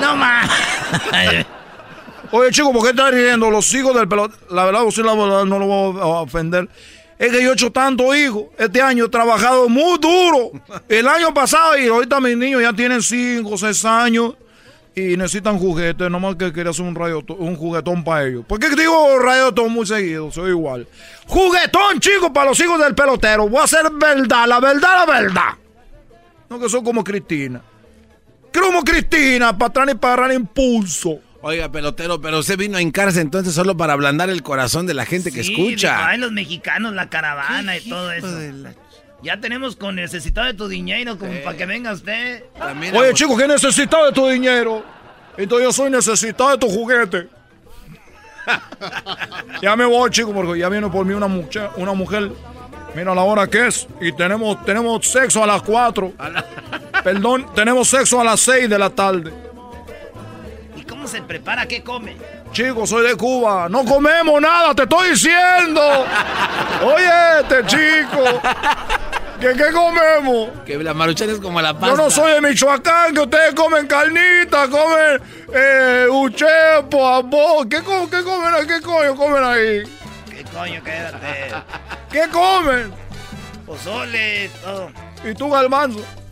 no más! Oye, chico, ¿por qué estás riendo? Los hijos del pelotero. La verdad, usted la verdad, no lo voy a ofender. Es que yo he hecho tanto hijos. Este año he trabajado muy duro. El año pasado y ahorita mis niños ya tienen 5 o 6 años y necesitan juguetes. Nomás que quería hacer un, radio, un juguetón para ellos. ¿Por qué digo rayotón muy seguido? Soy igual. Juguetón, chicos, para los hijos del pelotero. Voy a hacer verdad, la verdad, la verdad. No que son como Cristina. Como Cristina, para atrás y para agarrar impulso. Oiga, pelotero, pero usted vino a hincarse entonces solo para ablandar el corazón de la gente que escucha. Ay, los mexicanos, la caravana y todo eso. Ya tenemos con necesitado de tu dinero como para que venga usted. Oye, chicos, ¿qué necesitado de tu dinero? Entonces yo soy necesitado de tu juguete. ya me voy, chicos, porque ya viene por mí una mujer, una mujer. Mira la hora que es. Y tenemos, tenemos sexo a las 4. Perdón, tenemos sexo a las 6 de la tarde se prepara? ¿Qué come? Chico, soy de Cuba. No comemos nada, te estoy diciendo. Oye, este chico. ¿Qué, ¿Qué comemos? Que la maruchan es como la pasta. Yo no soy de Michoacán, que ustedes comen carnita, comen eh, uchepo, abo. ¿Qué, ¿Qué comen ahí? ¿Qué coño comen ahí? ¿Qué coño? Quédate. ¿Qué comen? Pozole, todo. ¿Y tú, Galmanzo?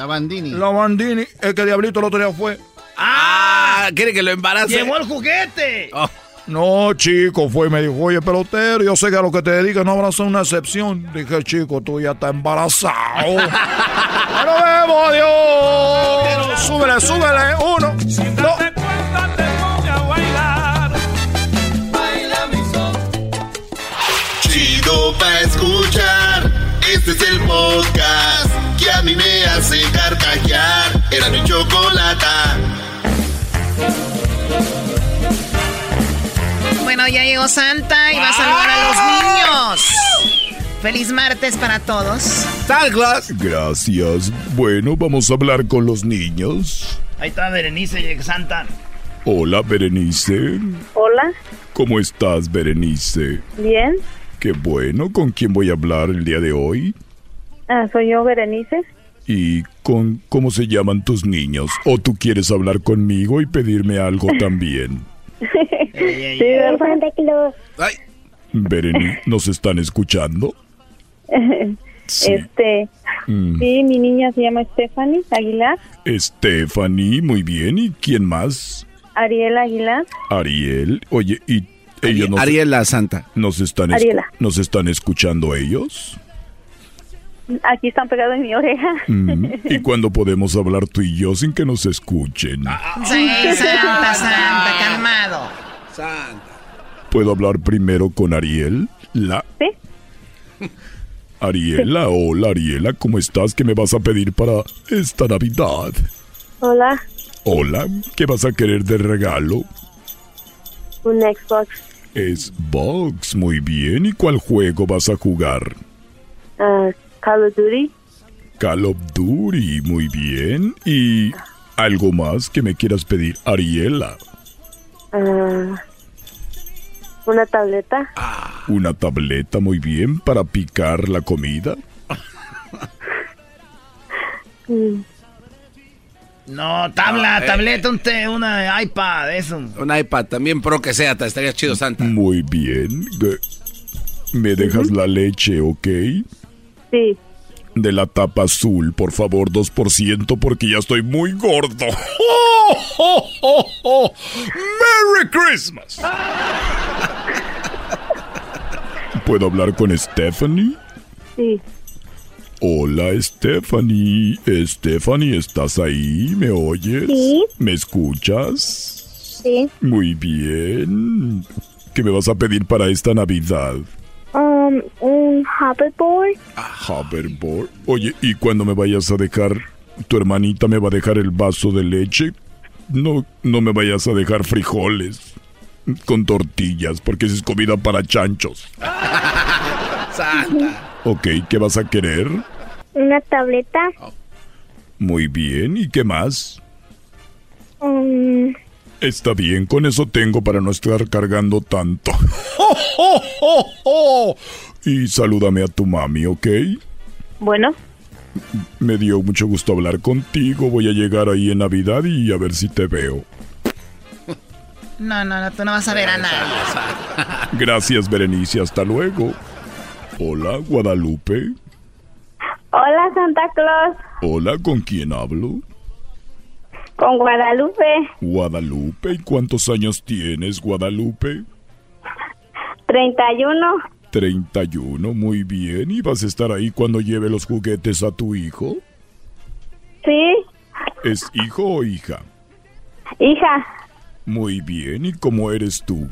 La Bandini. La Bandini, es que Diablito el otro día fue. ¡Ah! ¿Quiere que lo embarace? ¡Llevó el juguete! Oh. No, chico, fue y me dijo, oye, pelotero, yo sé que a lo que te dedicas no habrá a ser una excepción. Dije, chico, tú ya estás embarazado. ¡Nos vemos, adiós! Súbele, súbele. Uno, dos. Chido pa' escuchar. Este es el podcast que a mí me hace carcajear. Era mi chocolata. Bueno, ya llegó Santa y va a saludar a los niños. Feliz martes para todos. Salglas. Gracias. Bueno, vamos a hablar con los niños. Ahí está Berenice y Santa. Hola, Berenice. Hola. ¿Cómo estás, Berenice? Bien. Qué bueno. ¿Con quién voy a hablar el día de hoy? Ah, soy yo, Berenice. ¿Y con cómo se llaman tus niños? ¿O tú quieres hablar conmigo y pedirme algo también? sí, Santa Claus. Ay. Berenice, ¿nos están escuchando? Sí. Este, Mm. sí, mi niña se llama Stephanie Aguilar. Stephanie, muy bien. ¿Y quién más? Ariel Aguilar. Ariel. Oye, ¿y ellos nos, Ariela Santa. nos están, es- Ariela. nos están escuchando ellos? Aquí están pegados en mi oreja. Mm, ¿Y cuándo podemos hablar tú y yo sin que nos escuchen? Sí, Santa, Santa, calmado. Santa. ¿Puedo hablar primero con Ariel? La... ¿Sí? Ariela, hola Ariela, ¿cómo estás? ¿Qué me vas a pedir para esta Navidad? Hola, Hola, ¿qué vas a querer de regalo? un Xbox. Es Box, muy bien. ¿Y cuál juego vas a jugar? ah, Call of Duty. Call of Duty, muy bien. ¿Y algo más que me quieras pedir, Ariela? Ah, una tableta. Una tableta muy bien para picar la comida. Mm, No, tabla, eh, tableta, un té, una iPad, eso. Un iPad también pro que sea, te estaría chido, Santa. Muy bien. ¿Me dejas la leche, ok? Sí. De la tapa azul, por favor, 2% porque ya estoy muy gordo. ¡Oh, oh, oh, oh! ¡Merry Christmas! ¿Puedo hablar con Stephanie? Sí. Hola, Stephanie. Stephanie, ¿estás ahí? ¿Me oyes? Sí. ¿Me escuchas? Sí. Muy bien. ¿Qué me vas a pedir para esta Navidad? Um, un hoverboard. Hoverboard. Oye, ¿y cuando me vayas a dejar, tu hermanita me va a dejar el vaso de leche? No, no me vayas a dejar frijoles con tortillas, porque esa es comida para chanchos. Santa. Ok, ¿qué vas a querer? Una tableta. Muy bien, ¿y qué más? Um, Está bien, con eso tengo para no estar cargando tanto. Y salúdame a tu mami, ¿ok? bueno. Me dio mucho gusto hablar contigo. Voy a llegar ahí en Navidad y a ver si te veo. No, no, no, tú no vas a ver a nadie. Gracias, Berenice. Hasta luego. Hola, Guadalupe. Hola, Santa Claus. Hola, ¿con quién hablo? Con Guadalupe. Guadalupe. ¿Y cuántos años tienes, Guadalupe? 31. 31, muy bien. ¿Y vas a estar ahí cuando lleve los juguetes a tu hijo? Sí. ¿Es hijo o hija? Hija. Muy bien. ¿Y cómo eres tú?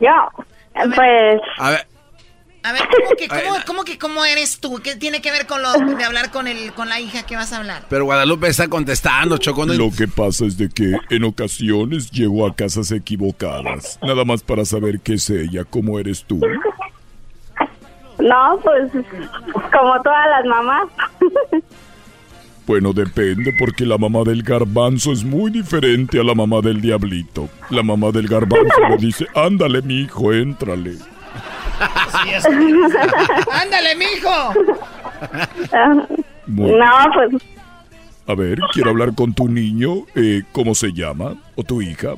Yo. Pues. A ver. A ver, ¿cómo que cómo, cómo que cómo eres tú? ¿Qué tiene que ver con lo de hablar con el con la hija que vas a hablar? Pero Guadalupe está contestando, Choco. Lo que pasa es de que en ocasiones llego a casas equivocadas. Nada más para saber qué es ella, cómo eres tú. No, pues. Como todas las mamás. Bueno, depende porque la mamá del garbanzo es muy diferente a la mamá del diablito. La mamá del garbanzo le dice, ándale, mi hijo, éntrale. ¡Ándale, mijo! Muy No, pues. A ver, quiero hablar con tu niño. Eh, ¿Cómo se llama? ¿O tu hija?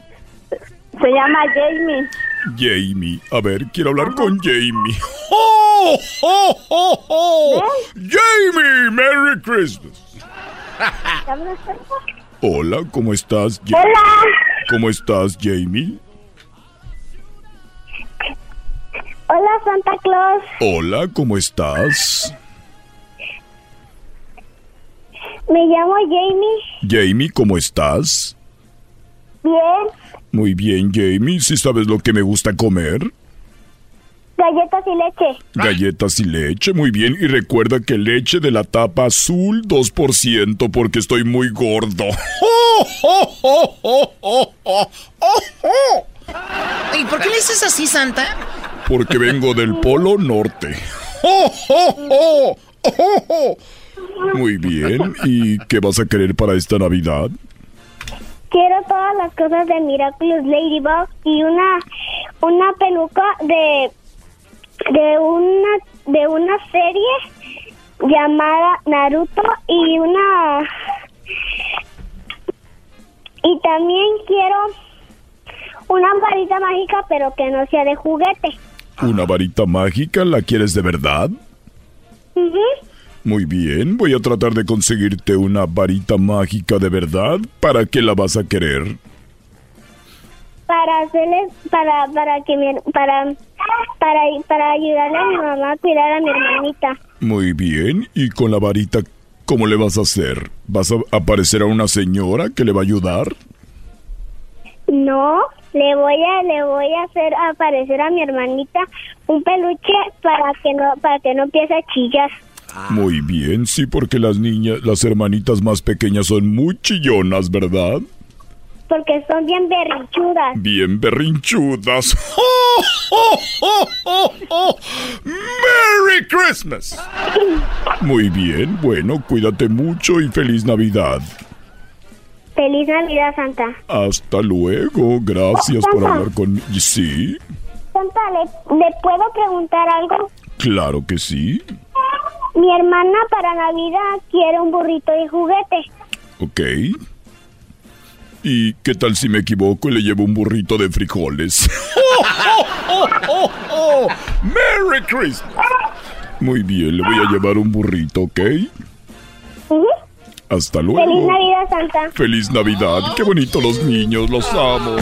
Se llama Jamie. Jamie. A ver, quiero hablar con Jamie. ¡Oh, oh, oh, oh! ¡Jamie! ¡Merry Christmas! Hola, ¿cómo estás? Ja- Hola. ¿Cómo estás, Jamie? Hola, Santa Claus. Hola, ¿cómo estás? Me llamo Jamie. Jamie, ¿cómo estás? Bien. Muy bien, Jamie. ¿Sí sabes lo que me gusta comer? Galletas y leche. Galletas y leche, muy bien. Y recuerda que leche de la tapa azul, 2%, porque estoy muy gordo. ¿Y por qué le dices así, Santa? Porque vengo del Polo Norte. Muy bien. ¿Y qué vas a querer para esta Navidad? Quiero todas las cosas de Miraculous Ladybug y una una peluca de de una de una serie llamada Naruto y una y también quiero una varita mágica pero que no sea de juguete. ¿Una varita mágica? ¿La quieres de verdad? Muy bien, voy a tratar de conseguirte una varita mágica de verdad. ¿Para qué la vas a querer? Para hacerles para para que mi, para para para ayudarle a mi mamá a cuidar a mi hermanita. Muy bien, ¿y con la varita cómo le vas a hacer? ¿Vas a aparecer a una señora que le va a ayudar? No, le voy a le voy a hacer aparecer a mi hermanita un peluche para que no para que no empiece a chillar. Muy bien, sí, porque las niñas, las hermanitas más pequeñas son muy chillonas, ¿verdad? Porque son bien berrinchudas. Bien berrinchudas. ¡Merry Christmas! Muy bien, bueno, cuídate mucho y feliz Navidad. Feliz Navidad, Santa. Hasta luego. Gracias por hablar conmigo. Sí, Santa, ¿le, ¿le puedo preguntar algo? claro que sí. Mi hermana para Navidad quiere un burrito de juguete. Ok. ¿Y qué tal si me equivoco y le llevo un burrito de frijoles? ¡Oh, oh, oh! ¡Merry Christmas! Muy bien, le voy a llevar un burrito, ¿ok? Ujú. Hasta luego. Feliz Navidad, Santa. Feliz Navidad. Qué bonito los niños, los amo.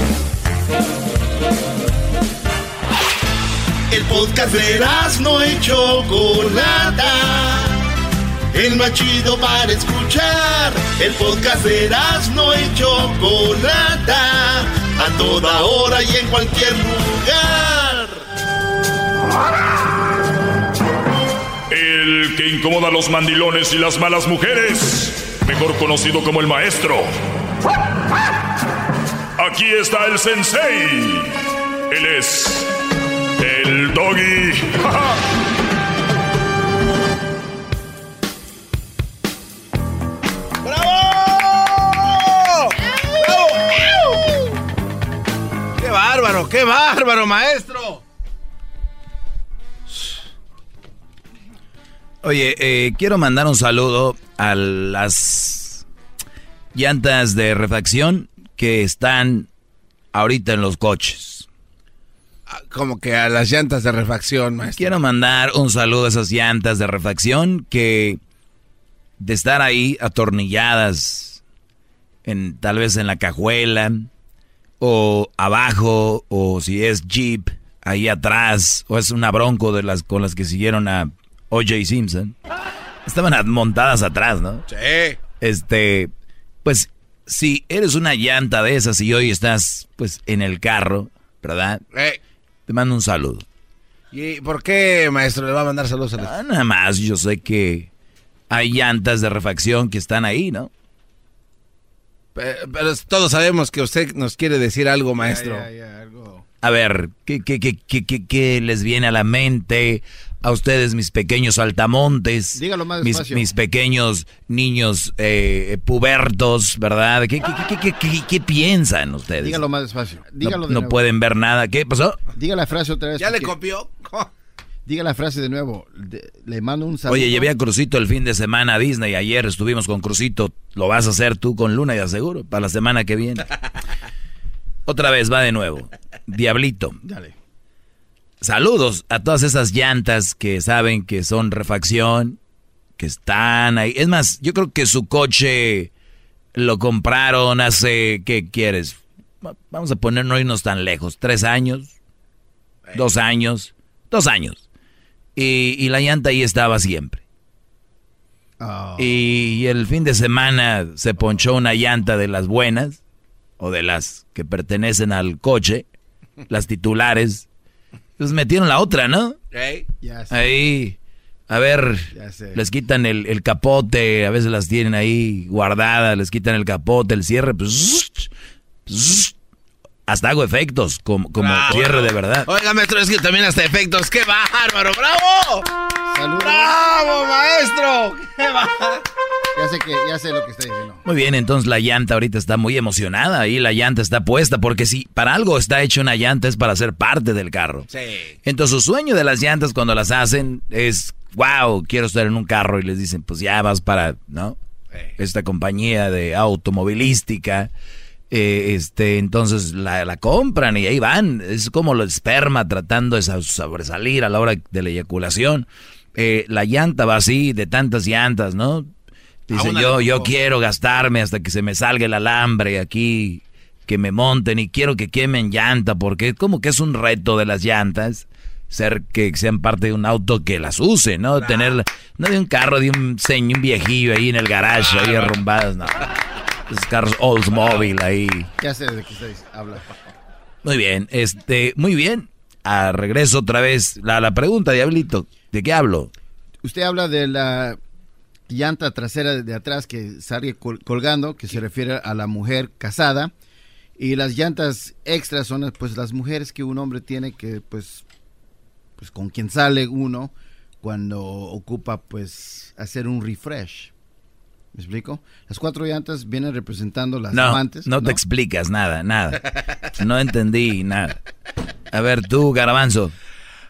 El podcast de no y Chocolata. El más chido para escuchar. El podcast de no y Chocolata. A toda hora y en cualquier lugar. El que incomoda a los mandilones y las malas mujeres, mejor conocido como el maestro. Aquí está el sensei. Él es el doggy. ¡Bravo! ¡Qué bárbaro, qué bárbaro, maestro! Oye, eh, quiero mandar un saludo a las llantas de refacción que están ahorita en los coches. Como que a las llantas de refacción, maestro. Quiero mandar un saludo a esas llantas de refacción que de estar ahí atornilladas en tal vez en la cajuela o abajo o si es Jeep ahí atrás o es una Bronco de las con las que siguieron a O.J. Simpson. Estaban montadas atrás, ¿no? Sí. Este, pues si eres una llanta de esas y hoy estás pues en el carro, ¿verdad? Eh, Te mando un saludo. ¿Y por qué, maestro, le va a mandar saludos a la... Ah, nada más, yo sé que hay llantas de refacción que están ahí, ¿no? Pero, pero todos sabemos que usted nos quiere decir algo, maestro. A ver, ¿qué, qué, qué, qué, qué- qué les viene a la mente a ustedes, mis pequeños altamontes? Dígalo más mis, despacio. mis pequeños niños eh, pubertos, ¿verdad? ¿Qué, qué, qué, qué, qué- qué piensan ustedes? Dígalo más despacio. no, Dígalo de no nuevo. pueden ver nada. ¿Qué pasó? Diga la frase otra vez. ¿Ya le copió? Diga la frase de nuevo. De- le mando un saludo. Oye, llevé a Crucito el fin de semana a Disney. Ayer estuvimos con Crucito. Lo vas a hacer tú con Luna, ya seguro, para la semana que viene. Otra vez va de nuevo. Diablito. Dale. Saludos a todas esas llantas que saben que son refacción, que están ahí. Es más, yo creo que su coche lo compraron hace, ¿qué quieres? Va- Vamos a poner no irnos tan lejos. ¿Tres años? ¿Dos años? Dos años. Y, y la llanta ahí estaba siempre. Ah. Y el fin de semana se ponchó una llanta de las buenas, o de las que pertenecen al coche, las titulares. Pues metieron la otra, ¿no? Ya sé. Ahí, a ver, Ya sé. les quitan el, el capote, a veces las tienen ahí guardadas, les quitan el capote, el cierre, pues, pues, hasta hago efectos como, como cierre de verdad. Oiga, maestro, es que también hasta efectos. ¡Qué bárbaro! ¡Bravo! Saludos. ¡Bravo, maestro! ¡Qué bárbaro! Ya sé, que, ya sé lo que está diciendo. Muy bien, entonces la llanta ahorita está muy emocionada, ahí la llanta está puesta, porque si para algo está hecho una llanta es para ser parte del carro. Sí. Entonces su sueño de las llantas cuando las hacen es, wow, quiero estar en un carro y les dicen, pues ya vas para, ¿no? Esta compañía de automovilística. Eh, este, entonces la, la compran y ahí van. Es como el esperma tratando de sa- sobresalir a la hora de la eyaculación. Eh, la llanta va así, de tantas llantas, ¿no? Dice, yo, yo quiero gastarme hasta que se me salga el alambre aquí, que me monten y quiero que quemen llanta, porque como que es un reto de las llantas, ser que sean parte de un auto que las use, ¿no? Tener, no de un carro, de un señor, un viejillo ahí en el garage, ahí arrumbados, no. Esos carros Oldsmobile ahí. Ya sé de qué está diciendo. Habla. Muy bien, este, muy bien. A regreso otra vez la, la pregunta, Diablito, ¿de qué hablo? Usted habla de la llanta trasera de atrás que sale col- colgando, que se refiere a la mujer casada. Y las llantas extras son pues las mujeres que un hombre tiene que pues pues con quien sale uno cuando ocupa pues hacer un refresh. ¿Me explico? Las cuatro llantas vienen representando las No, amantes. no te explicas nada, nada. No entendí nada. A ver, tú, Garabanzo.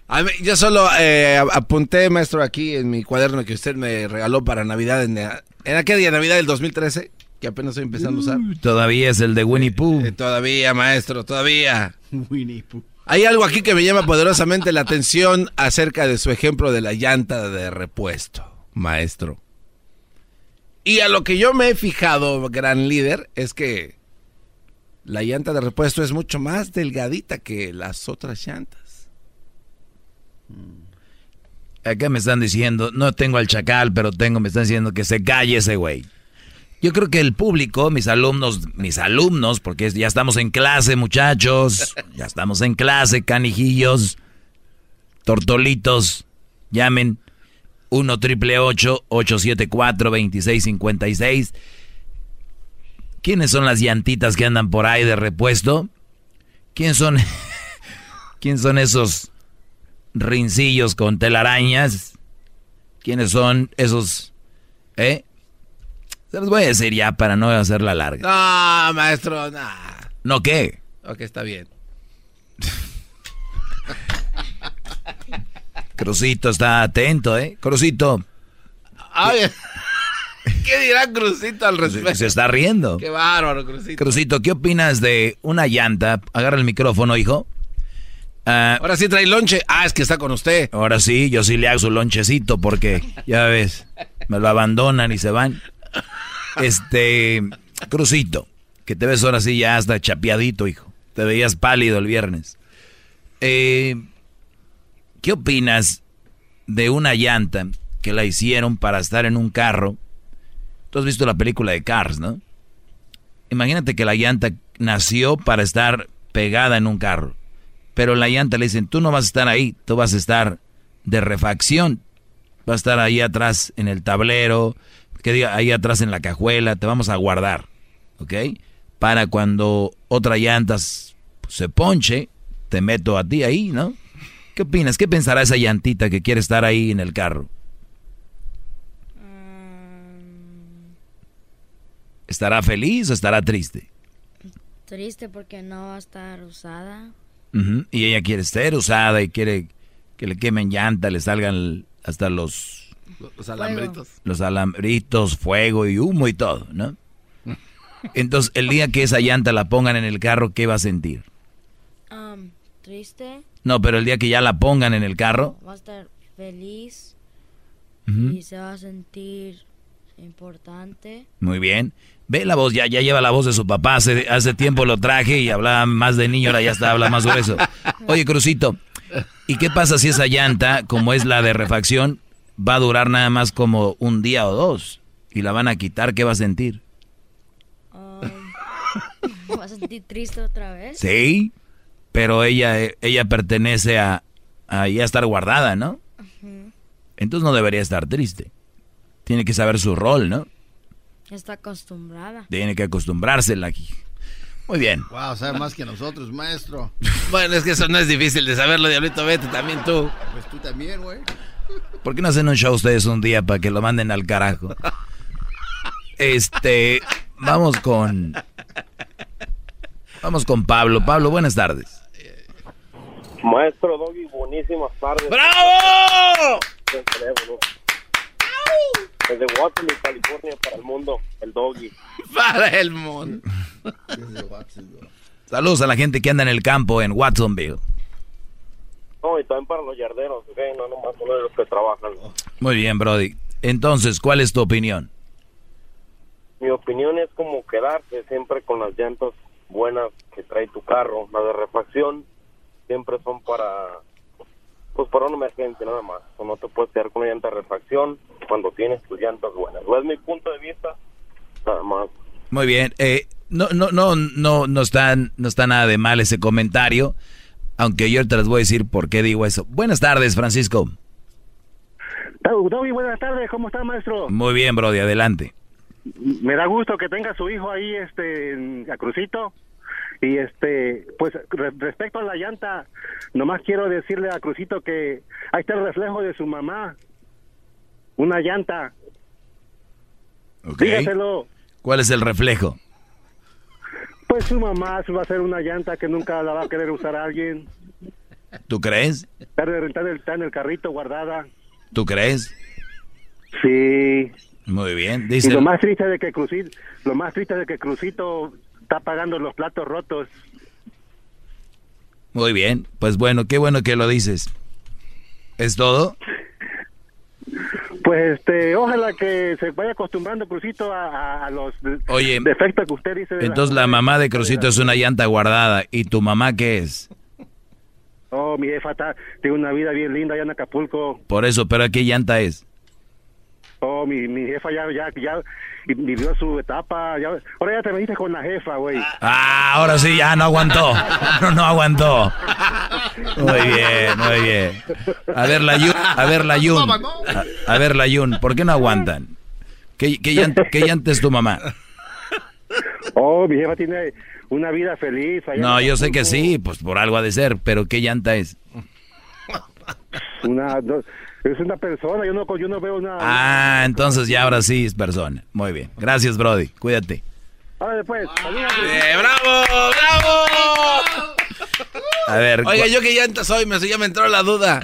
A mí- yo solo eh, apunté, maestro, aquí en mi cuaderno que usted me regaló para Navidad, en, en aquel día Navidad del 2013, que apenas estoy empezando a usar. Todavía es el de Winnie Pooh. Eh, todavía, maestro, todavía. Winnie Pooh. Hay algo aquí que me llama poderosamente la atención acerca de su ejemplo de la llanta de repuesto, maestro. Y a lo que yo me he fijado, gran líder, es que la llanta de repuesto es mucho más delgadita que las otras llantas. Acá me están diciendo, no tengo al chacal, pero tengo, me están diciendo que se calle ese güey. Yo creo que el público, mis alumnos, mis alumnos, porque ya estamos en clase, muchachos, ya estamos en clase, canijillos, tortolitos, llamen 1 triple 874 2656. ¿Quiénes son las llantitas que andan por ahí de repuesto? ¿Quién son, ¿quién son esos rincillos con telarañas? ¿Quiénes son esos, eh? Se los voy a decir ya para no hacerla larga. No, maestro, no. ¿No qué? Ok, está bien. Crucito está atento, ¿eh? Crucito. Ay, ¿Qué dirá Crucito al respecto? Se está riendo. Qué bárbaro, Crucito. Crucito, ¿qué opinas de una llanta? Agarra el micrófono, hijo. Ah, Ahora sí trae lonche. Ah, es que está con usted. ahora sí, yo sí le hago su lonchecito porque, ya ves, me lo abandonan y se van. Este, Crucito, que te ves ahora sí ya hasta chapeadito, hijo. Te veías pálido el viernes. Eh, ¿Qué opinas de una llanta que la hicieron para estar en un carro? Tú has visto la película de Cars, ¿no? Imagínate que la llanta nació para estar pegada en un carro. Pero la llanta le dicen, tú no vas a estar ahí, tú vas a estar de refacción. Vas a estar ahí atrás en el tablero, que ahí atrás en la cajuela, te vamos a guardar, ¿ok? Para cuando otra llanta se ponche, te meto a ti ahí, ¿no? ¿Qué opinas? ¿Qué pensará esa llantita que quiere estar ahí en el carro? ¿Estará feliz o estará triste? Triste porque no va a estar usada. Y ella quiere ser usada y quiere que le quemen llanta, le salgan hasta los, Los alambritos. los alambritos, fuego y humo y todo, ¿no? Entonces, el día que esa llanta la pongan en el carro, ¿qué va a sentir? Um, triste, No, pero el día que ya la pongan en el carro, va a estar feliz y se va a sentir importante. muy bien. Ve la voz, ya, ya lleva la voz de su papá. Hace, hace tiempo lo traje y hablaba más de niño, ahora ya está, habla más grueso. Oye, Crucito, ¿y qué pasa si esa llanta, como es la de refacción, va a durar nada más como un día o dos? Y la van a quitar, ¿qué va a sentir? Um, va a sentir triste otra vez. Sí, pero ella, ella pertenece a, a ya estar guardada, ¿no? Entonces no debería estar triste. Tiene que saber su rol, ¿no? Está acostumbrada. Tiene que acostumbrársela aquí. Muy bien. Wow, sabe más que nosotros, maestro. Bueno, es que eso no es difícil de saberlo, Diablito. Vete también tú. Pues tú también, güey. ¿Por qué no hacen un show ustedes un día para que lo manden al carajo? Este, vamos con... Vamos con Pablo. Pablo, buenas tardes. Maestro Doggy, buenísimas tardes. ¡Bravo! Desde Waterloo, California, para el mundo, el Doggy. Para el mundo. Saludos a la gente que anda en el campo en Watsonville. No, y también para los yarderos, ¿ok? No nomás solo de los que trabajan. Muy bien, Brody. Entonces, ¿cuál es tu opinión? Mi opinión es como quedarse siempre con las llantas buenas que trae tu carro. Las de refacción siempre son para, pues para una emergencia nada más. O no te puedes quedar con una llanta de refacción cuando tienes tus llantas buenas. No es mi punto de vista, nada más. Muy bien. Eh, no, no, no, no, no está, no está nada de mal ese comentario. Aunque yo ahorita les voy a decir por qué digo eso. Buenas tardes, Francisco. Doggy, buenas tardes, ¿cómo está, maestro? Muy bien, Brody, adelante. Me da gusto que tenga su hijo ahí, este, en- a Crucito. Y este, pues re- respecto a la llanta, nomás quiero decirle a Crucito que ahí está el reflejo de su mamá. Una llanta. Ok. Dígaselo. ¿Cuál es el reflejo? Pues su mamá va a hacer una llanta que nunca la va a querer usar alguien. ¿Tú crees? Está, en el- carrito guardada. ¿Tú crees? Sí. Muy bien. Y Dice, lo más triste de que Crucito, lo más triste de que Crucito está pagando los platos rotos. muy bien. Pues bueno, qué bueno que lo dices. ¿Es todo? Pues este, ojalá que se vaya acostumbrando Crucito a, a- a los Oye, defectos que usted dice. la- Entonces la mamá de Crucito es una llanta guardada. ¿Y tu mamá qué es? Oh, mi jefa está, tiene una vida bien linda allá en Acapulco. Por eso, pero ¿qué llanta es? Oh, mi, mi jefa ya, ya, ya vivió su etapa. Ya, ahora ya te metiste con la jefa, güey. Ah, ahora sí, ya no aguantó. No, no aguantó. Muy bien, muy bien. A ver, la Yun, a ver, la Yun. A, a ver, la Yun, ¿por qué no aguantan? ¿Qué, qué, llanta, qué llanta es tu mamá? Oh, mi jefa tiene una vida feliz. allá No, yo sé que sí, pues por algo ha de ser, pero ¿qué llanta es? Una, es una persona, yo no, yo no veo una... Ah, entonces ya ahora sí es persona. Muy bien. Gracias, Brody. Cuídate. Ahora después, Eh, ¡Bravo! ¡Bravo! A ver. Oiga, yo qué llanta soy, me, ya me entró la duda.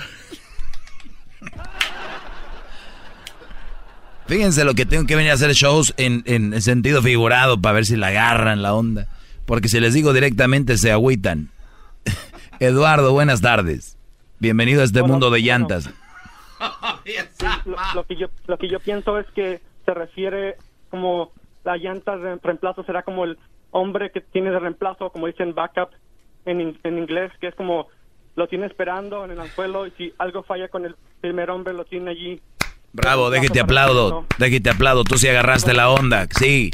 Fíjense lo que tengo que venir a hacer shows en, en sentido figurado para ver si la agarran la onda. Porque si les digo directamente se agüitan. Eduardo, buenas tardes. Bienvenido a este mundo de bueno. lo, lo que yo lo que yo pienso es que se refiere como la llanta de reemplazo será como el hombre que tiene de reemplazo como dicen backup en, in- en inglés que es como lo tiene esperando en el anzuelo y si algo falla con el primer hombre lo tiene allí Bravo, déjate aplaudo. Déjate aplaudo. Tú sí agarraste la onda. Sí.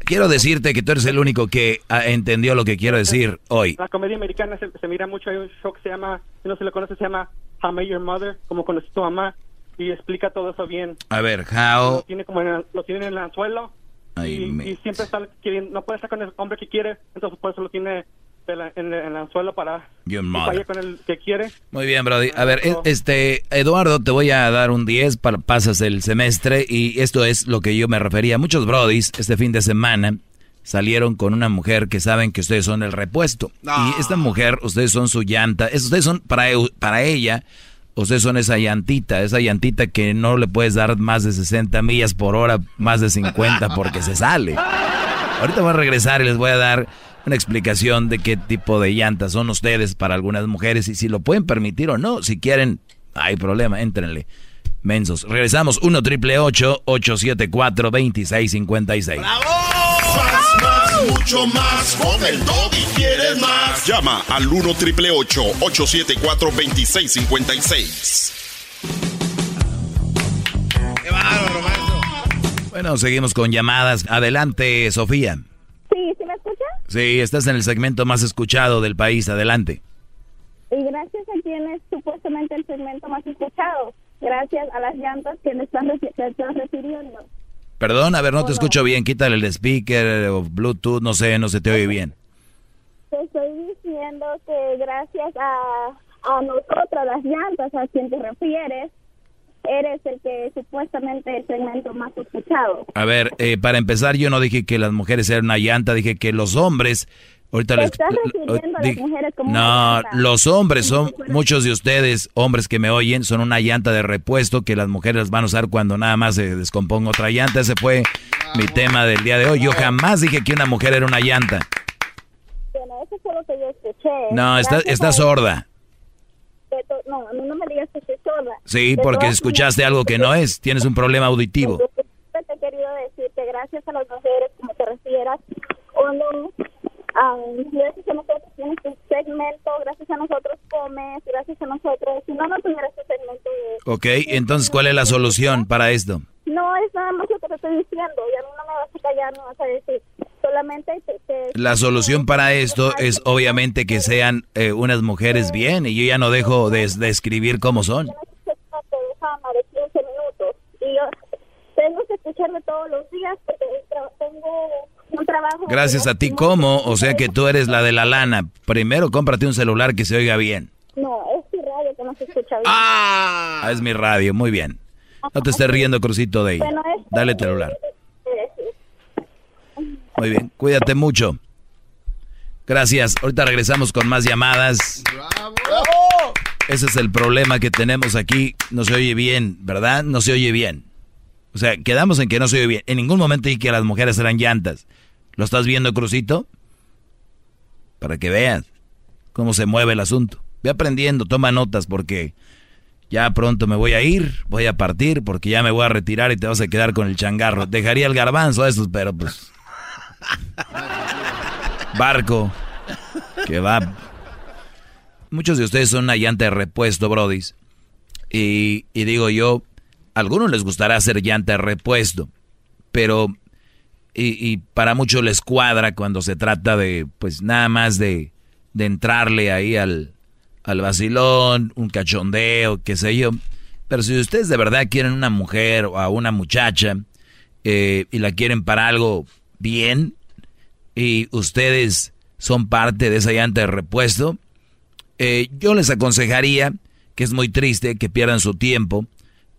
Quiero decirte que tú eres el único que ah, entendió lo que quiero decir hoy. la comedia americana se, se mira mucho hay un show que se llama si no se lo conoce se llama How I Met Your Mother como conocí a tu mamá y explica todo eso bien A ver, lo how... tiene como en el, lo tiene en el anzuelo y, me- y siempre está queriendo, no puede estar con el hombre que quiere, entonces por eso lo tiene en, en el- en el anzuelo para que vaya con el que quiere. Muy bien, Brody. A ver, e- este, Eduardo, te voy a dar un 10 para pasas el semestre y esto es lo que yo me refería. Muchos Brodis este fin de semana salieron con una mujer que saben que ustedes son el repuesto. Y esta mujer, ustedes son su llanta. es- Ustedes son, para, para ella, ustedes son esa llantita, esa llantita que no le puedes dar más de 60 millas por hora, más de 50 porque se sale. Ahorita voy a regresar y les voy a dar una explicación de qué tipo de llantas son ustedes para algunas mujeres y si lo pueden permitir o no. Si quieren, hay problema, éntrenle. Mensos. Regresamos 1 triple 874 2656. Más, más, mucho más. Con el y quieres más. Llama al 1 triple 874 2656. Bueno, seguimos con llamadas. Adelante, Sofía. Sí, ¿sí me escucha? Sí, estás en el segmento más escuchado del país. Adelante. Y gracias a quien es supuestamente el segmento más escuchado. Gracias a las llantas que le están, reci- te están refiriendo. Perdón, a ver, no te escucho bien. Quítale el speaker o Bluetooth, no sé, no se te oye bien. Te estoy diciendo que gracias a, a nosotras, las llantas, a quien te refieres, eres el que supuestamente el segmento más escuchado. A ver, eh, para empezar, yo no dije que las mujeres eran una llanta, dije que los hombres. Ahorita les. estás lo- refiriendo a las di- mujeres como no, los hombres son, muchos de ustedes, hombres que me oyen, son una llanta de repuesto que las mujeres van a usar cuando nada más se descomponga otra llanta. Ese fue mi tema del día de hoy. Yo jamás dije que una mujer era una llanta. Bueno, eso fue lo que yo escuché. No, está, está sorda. No, no me digas que estoy sorda. Sí, porque escuchaste algo que no es. Tienes un problema auditivo. Te he querido decir que gracias a las mujeres, como te refieras, o gracias a nosotros tienes tu segmento, gracias a nosotros comes, gracias a nosotros, si no, no tuvieras tu segmento de... Ok, entonces, ¿cuál es la solución para esto? No, es nada más lo que te estoy diciendo, y a mí no me vas a callar, no vas a decir, solamente te... te- La solución para esto es obviamente que sean eh, unas mujeres bien y yo ya no dejo de, de escribir cómo son. te fama de 15 minutos, y yo tengo que escucharme todos los días porque tengo un trabajo... Gracias a ti, ¿cómo? O sea que tú eres la de la lana. Primero cómprate un celular que se oiga bien. No, es tu radio que no se escucha bien. Ah, es mi radio, muy bien. No te estés riendo, Crucito de ahí. Bueno, es- Dale celular. Muy bien, cuídate mucho. Gracias. Ahorita regresamos con más llamadas. ¡Bravo! Ese es el problema que tenemos aquí. No se oye bien, ¿verdad? No se oye bien. O sea, quedamos en que no se oye bien. En ningún momento dije que las mujeres eran llantas. ¿Lo estás viendo, Crucito? Para que veas cómo se mueve el asunto. Ve aprendiendo, toma notas porque ya pronto me voy a ir, voy a partir porque ya me voy a retirar y te vas a quedar con el changarro. Dejaría el garbanzo a estos, pero pues... Barco, que va muchos de ustedes son una llanta de repuesto, brodis. Y, digo yo, a algunos les gustará hacer llanta de repuesto, pero y, para muchos les cuadra cuando se trata de, pues nada más de, de entrarle ahí al, al vacilón, un cachondeo, qué sé yo. Pero si ustedes de verdad quieren una mujer o a una muchacha eh, y la quieren para algo bien y ustedes son parte de esa llanta de repuesto, eh, yo les aconsejaría que es muy triste que pierdan su tiempo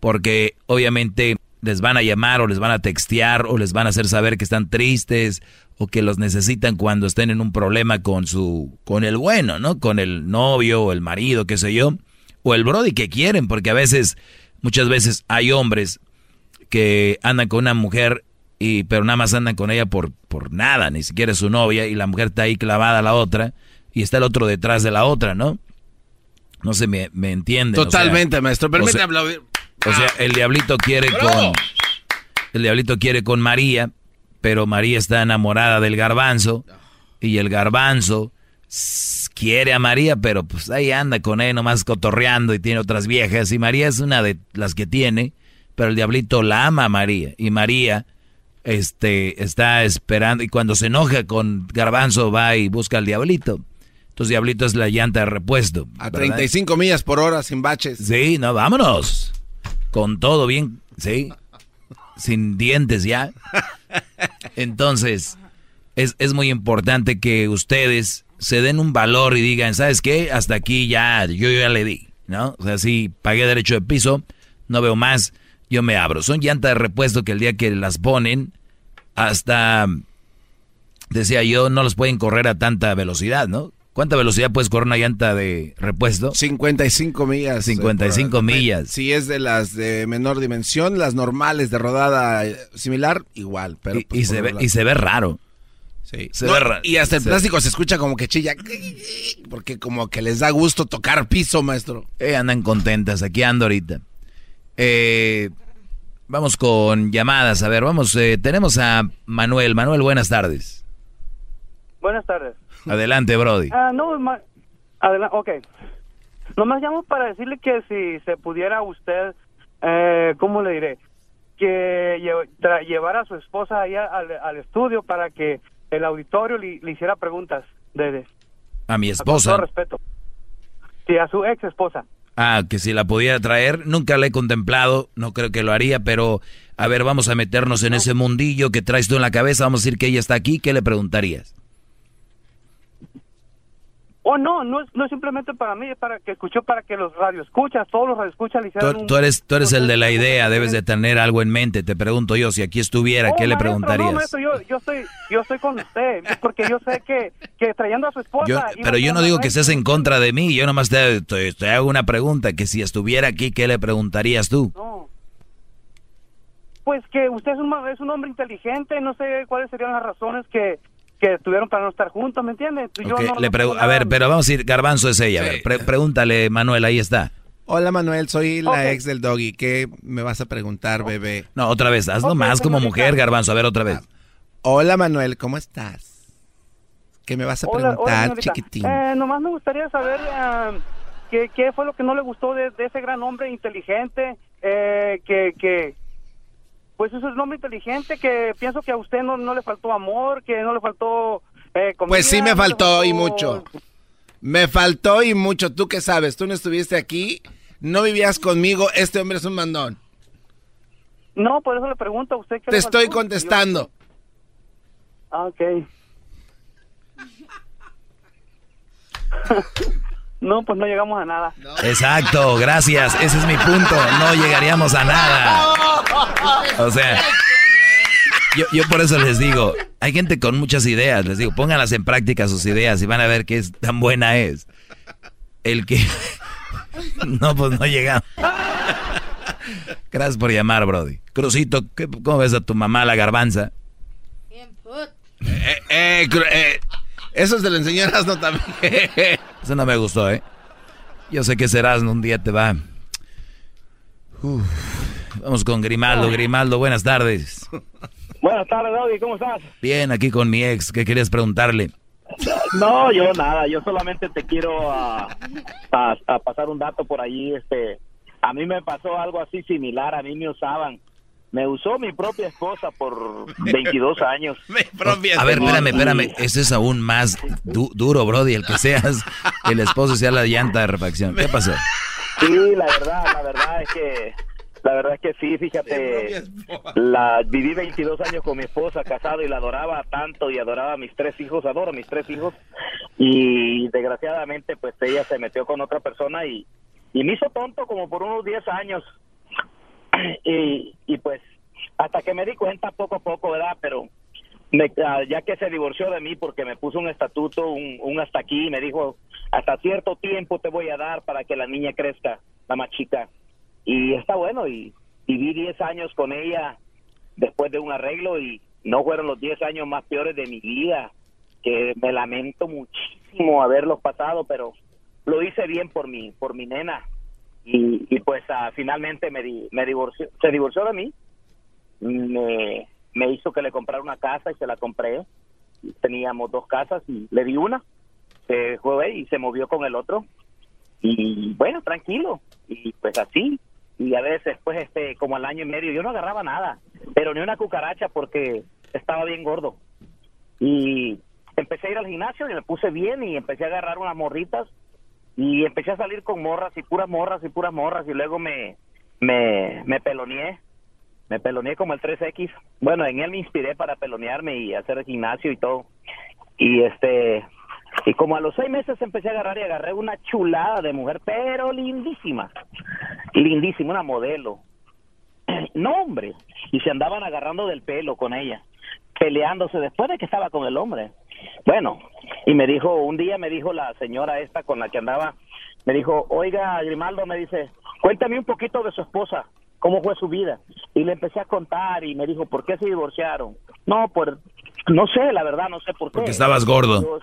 porque obviamente les van a llamar o les van a textear o les van a hacer saber que están tristes o que los necesitan cuando estén en un problema con su con el bueno, ¿no? Con el novio o el marido, qué sé yo, o el brody que quieren, porque a veces muchas veces hay hombres que andan con una mujer y pero nada más andan con ella por por nada, ni siquiera es su novia y la mujer está ahí clavada a la otra y está el otro detrás de la otra, ¿no? No se me, me entiende. Totalmente, maestro. Permítame aplaudir. O sea, el diablito quiere con. El diablito quiere con María, pero María está enamorada del garbanzo. Y el garbanzo quiere a María, pero pues ahí anda con él nomás cotorreando y tiene otras viejas. Y María es una de las que tiene, pero el diablito la ama a María. Y María este, está esperando. Y cuando se enoja con garbanzo va y busca al diablito. Entonces, Diablito es la llanta de repuesto. A 35 millas por hora, sin baches. Sí, no, vámonos. Con todo bien, sí. Sin dientes ya. Entonces, es, es muy importante que ustedes se den un valor y digan, ¿sabes qué? Hasta aquí ya, yo ya le di, ¿no? O sea, si pagué derecho de piso, no veo más, yo me abro. Son llantas de repuesto que el día que las ponen, hasta, decía yo, no los pueden correr a tanta velocidad, ¿no? ¿Cuánta velocidad puedes correr una llanta de repuesto? 55 millas. 55 millas. Si es de las de menor dimensión, las normales de rodada similar, igual. Pero y, pues se ve, y se ve raro. Sí. Se ve raro. Y hasta el plástico se escucha como que chilla. Porque como que les da gusto tocar piso, maestro. Eh, andan contentas. Aquí ando ahorita. Eh, vamos con llamadas. A ver, vamos. Eh, tenemos a Manuel. Manuel, buenas tardes. Buenas tardes. Adelante, Brody. Ah, no, adelante, ok. Nomás llamo para decirle que si se pudiera usted, eh, ¿cómo le diré? Que llevara a su esposa allá al, estudio para que el auditorio le, hiciera preguntas de, a mi esposa. Con todo respeto. Sí, a su ex esposa. Ah, que si la pudiera traer, nunca la he contemplado, no creo que lo haría, pero a ver, vamos a meternos en ese mundillo que traes tú en la cabeza, vamos a decir que ella está aquí, ¿qué le preguntarías? Oh, no, no es, no es simplemente para mí, es para que escuchó, para que los radioescuchas, todos los radioescuchas le hicieran tú, eres, tú eres el de la idea, debes de tener algo en mente. Te pregunto yo, si aquí estuviera, ¿qué le preguntarías? No, maestro, yo, yo, estoy, yo estoy con usted, porque yo sé que, que trayendo a su esposa... pero yo no digo que estés en contra de mí, yo nomás te, te, hago una pregunta, que si estuviera aquí, ¿qué le preguntarías tú? No. Pues que usted es un, es un hombre inteligente, no sé cuáles serían las razones que que tuvieron para no estar juntos, ¿me entiendes? a ver, pero vamos a ir, Garbanzo es ella. pregúntale, Manuel, ahí está. Hola Manuel, soy la ex del doggy. ¿Qué me vas a preguntar, bebé? No, otra vez, hazlo más como mujer, Garbanzo. A ver, otra vez. Hola Manuel, ¿cómo estás? ¿Qué me vas a preguntar, chiquitín? Eh, nomás me gustaría saber eh, qué, qué, fue lo que no le gustó de, ese gran hombre inteligente eh, que, que, pues eso es un hombre inteligente que pienso que a usted no, no le faltó amor, que no le faltó... Eh, pues sí me faltó, y mucho. Me faltó y mucho. ¿Tú qué sabes? Tú no estuviste aquí, no vivías conmigo, este hombre es un mandón. No, por eso le pregunto a usted. ¿qué Te estoy contestando. Ah, ok. No, pues no llegamos a nada. Exacto, gracias. Ese es mi punto. No llegaríamos a nada. O sea, yo, por eso les digo, Hay gente con muchas ideas, les digo, pónganlas en práctica sus ideas y van a ver qué es tan buena es. El que... no, pues no llegamos. Gracias por llamar, Brody. Crucito, ¿cómo ves a tu mamá la garbanza? Eh, eh, eh, eso se lo enseñó no también. No me gustó, ¿eh? Yo sé que serás un día te va. Vamos con Grimaldo. Grimaldo, buenas tardes. Buenas tardes, Doggy, ¿cómo estás? Bien, aquí con mi ex. ¿Qué querías preguntarle? No, yo nada, yo solamente te quiero a, pasar un dato por allí. Este, a mí me pasó algo así similar, a mí me usaban. Me usó mi propia esposa por 22 años. a ver, espérame, espérame. Eso es aún más duro, Brody, el que seas el esposo sea la llanta de refacción. ¿Qué pasó? Sí, la verdad, la verdad es que la verdad es que sí, fíjate, la viví 22 años con mi esposa, casado y la adoraba tanto y adoraba a mis tres hijos, adoro a mis tres hijos y desgraciadamente pues ella se metió con otra persona y, y me hizo tonto como por unos 10 años y, y pues hasta que me di cuenta poco a poco, ¿verdad? Pero ah, ya que se divorció de mí porque me puso un estatuto, un, hasta aquí, me dijo, hasta cierto tiempo te voy a dar para que la niña crezca, la más chica y está bueno y viví 10 años con ella después de un arreglo y no fueron los 10 años más peores de mi vida, que me lamento muchísimo haberlos pasado, pero lo hice bien por mi, por mi nena. Y, y pues uh, finalmente me, me divorció, se divorció de mí, me, me hizo que le comprara una casa y se la compré. Teníamos dos casas y le di una, se fue y se movió con el otro. Y bueno, tranquilo. Y pues así, y a veces pues este como al año y medio yo no agarraba nada pero ni una cucaracha porque estaba bien gordo y empecé a ir al gimnasio y me puse bien y empecé a agarrar unas morritas y empecé a salir con morras y puras morras y puras morras y luego me me me peloneé me peloneé como el 3X bueno en él me inspiré para pelonearme y hacer el gimnasio y todo y este y como a los seis meses empecé a agarrar y agarré una chulada de mujer, pero lindísima, lindísima, una modelo. No, hombre, y se andaban agarrando del pelo con ella, peleándose después de que estaba con el hombre. Bueno, y me dijo, un día me dijo la señora esta con la que andaba, me dijo, oiga, Grimaldo, me dice, cuéntame un poquito de su esposa, cómo fue su vida. Y le empecé a contar y me dijo, ¿por qué se divorciaron? No, pues, no sé, la verdad, no sé por qué. Porque estabas gordo.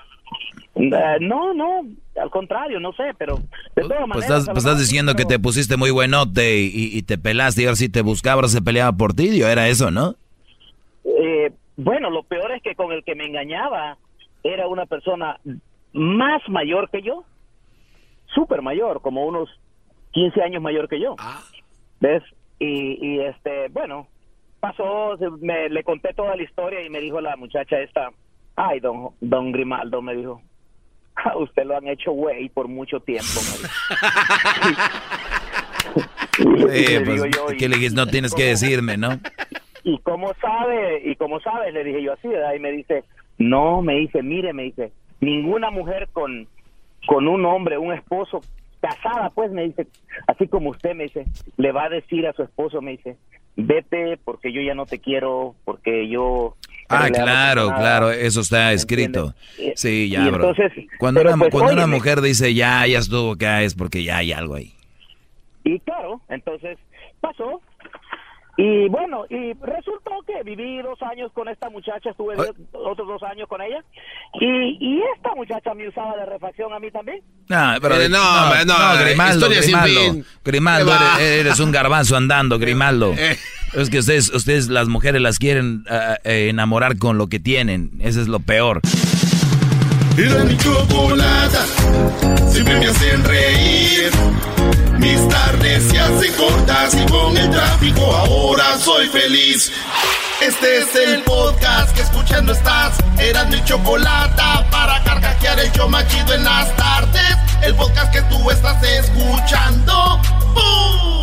Eh, no, no, al contrario, no sé, pero de todas pues Estás, pues estás diciendo que te pusiste muy buenote y, y te pelaste y a ver si te buscaba se peleaba por ti, yo era eso, ¿no? Eh, bueno, lo peor es que con el que me engañaba era una persona más mayor que yo, súper mayor, como unos 15 años mayor que yo. Ah. ¿Ves? Y, y este, bueno, pasó, me, le conté toda la historia y me dijo la muchacha esta, ay, don, don Grimaldo, me dijo, a usted lo han hecho güey por mucho tiempo. pues, ¿qué le dije? No tienes que decirme, ¿no? ¿Y cómo sabe? ¿Y cómo sabe? Le dije yo así, ¿verdad? Y me dice, no, me dice, mire, me dice, ninguna mujer con, con un hombre, un esposo, casada, pues, me dice, así como usted me dice, le va a decir a su esposo, me dice, vete porque yo ya no te quiero, porque yo... Ah, claro, claro, eso está escrito. Sí, ya, bro. cuando una, pues, cuando una mujer dice ya, ya estuvo acá, es porque ya hay algo ahí. Y claro, entonces pasó, y bueno, y resultó que viví dos años con esta muchacha, estuve otros dos años con ella, y, y esta muchacha me usaba de refacción a mí también. Ah, pero eh, no, no, no, Grimaldo, Grimaldo, Grimaldo eres, un garbanzo andando, Grimaldo. Eh. Es que ustedes, ustedes las mujeres las quieren eh, enamorar con lo que tienen, eso es lo peor. Era mi chocolata, siempre me hacen reír. Mis tardes se hacen cortas y con el tráfico ahora soy feliz. Este es el podcast que escuchando estás. Eran mi chocolata para carcajear el yo machido en las tardes. El podcast que tú estás escuchando. ¡Bum!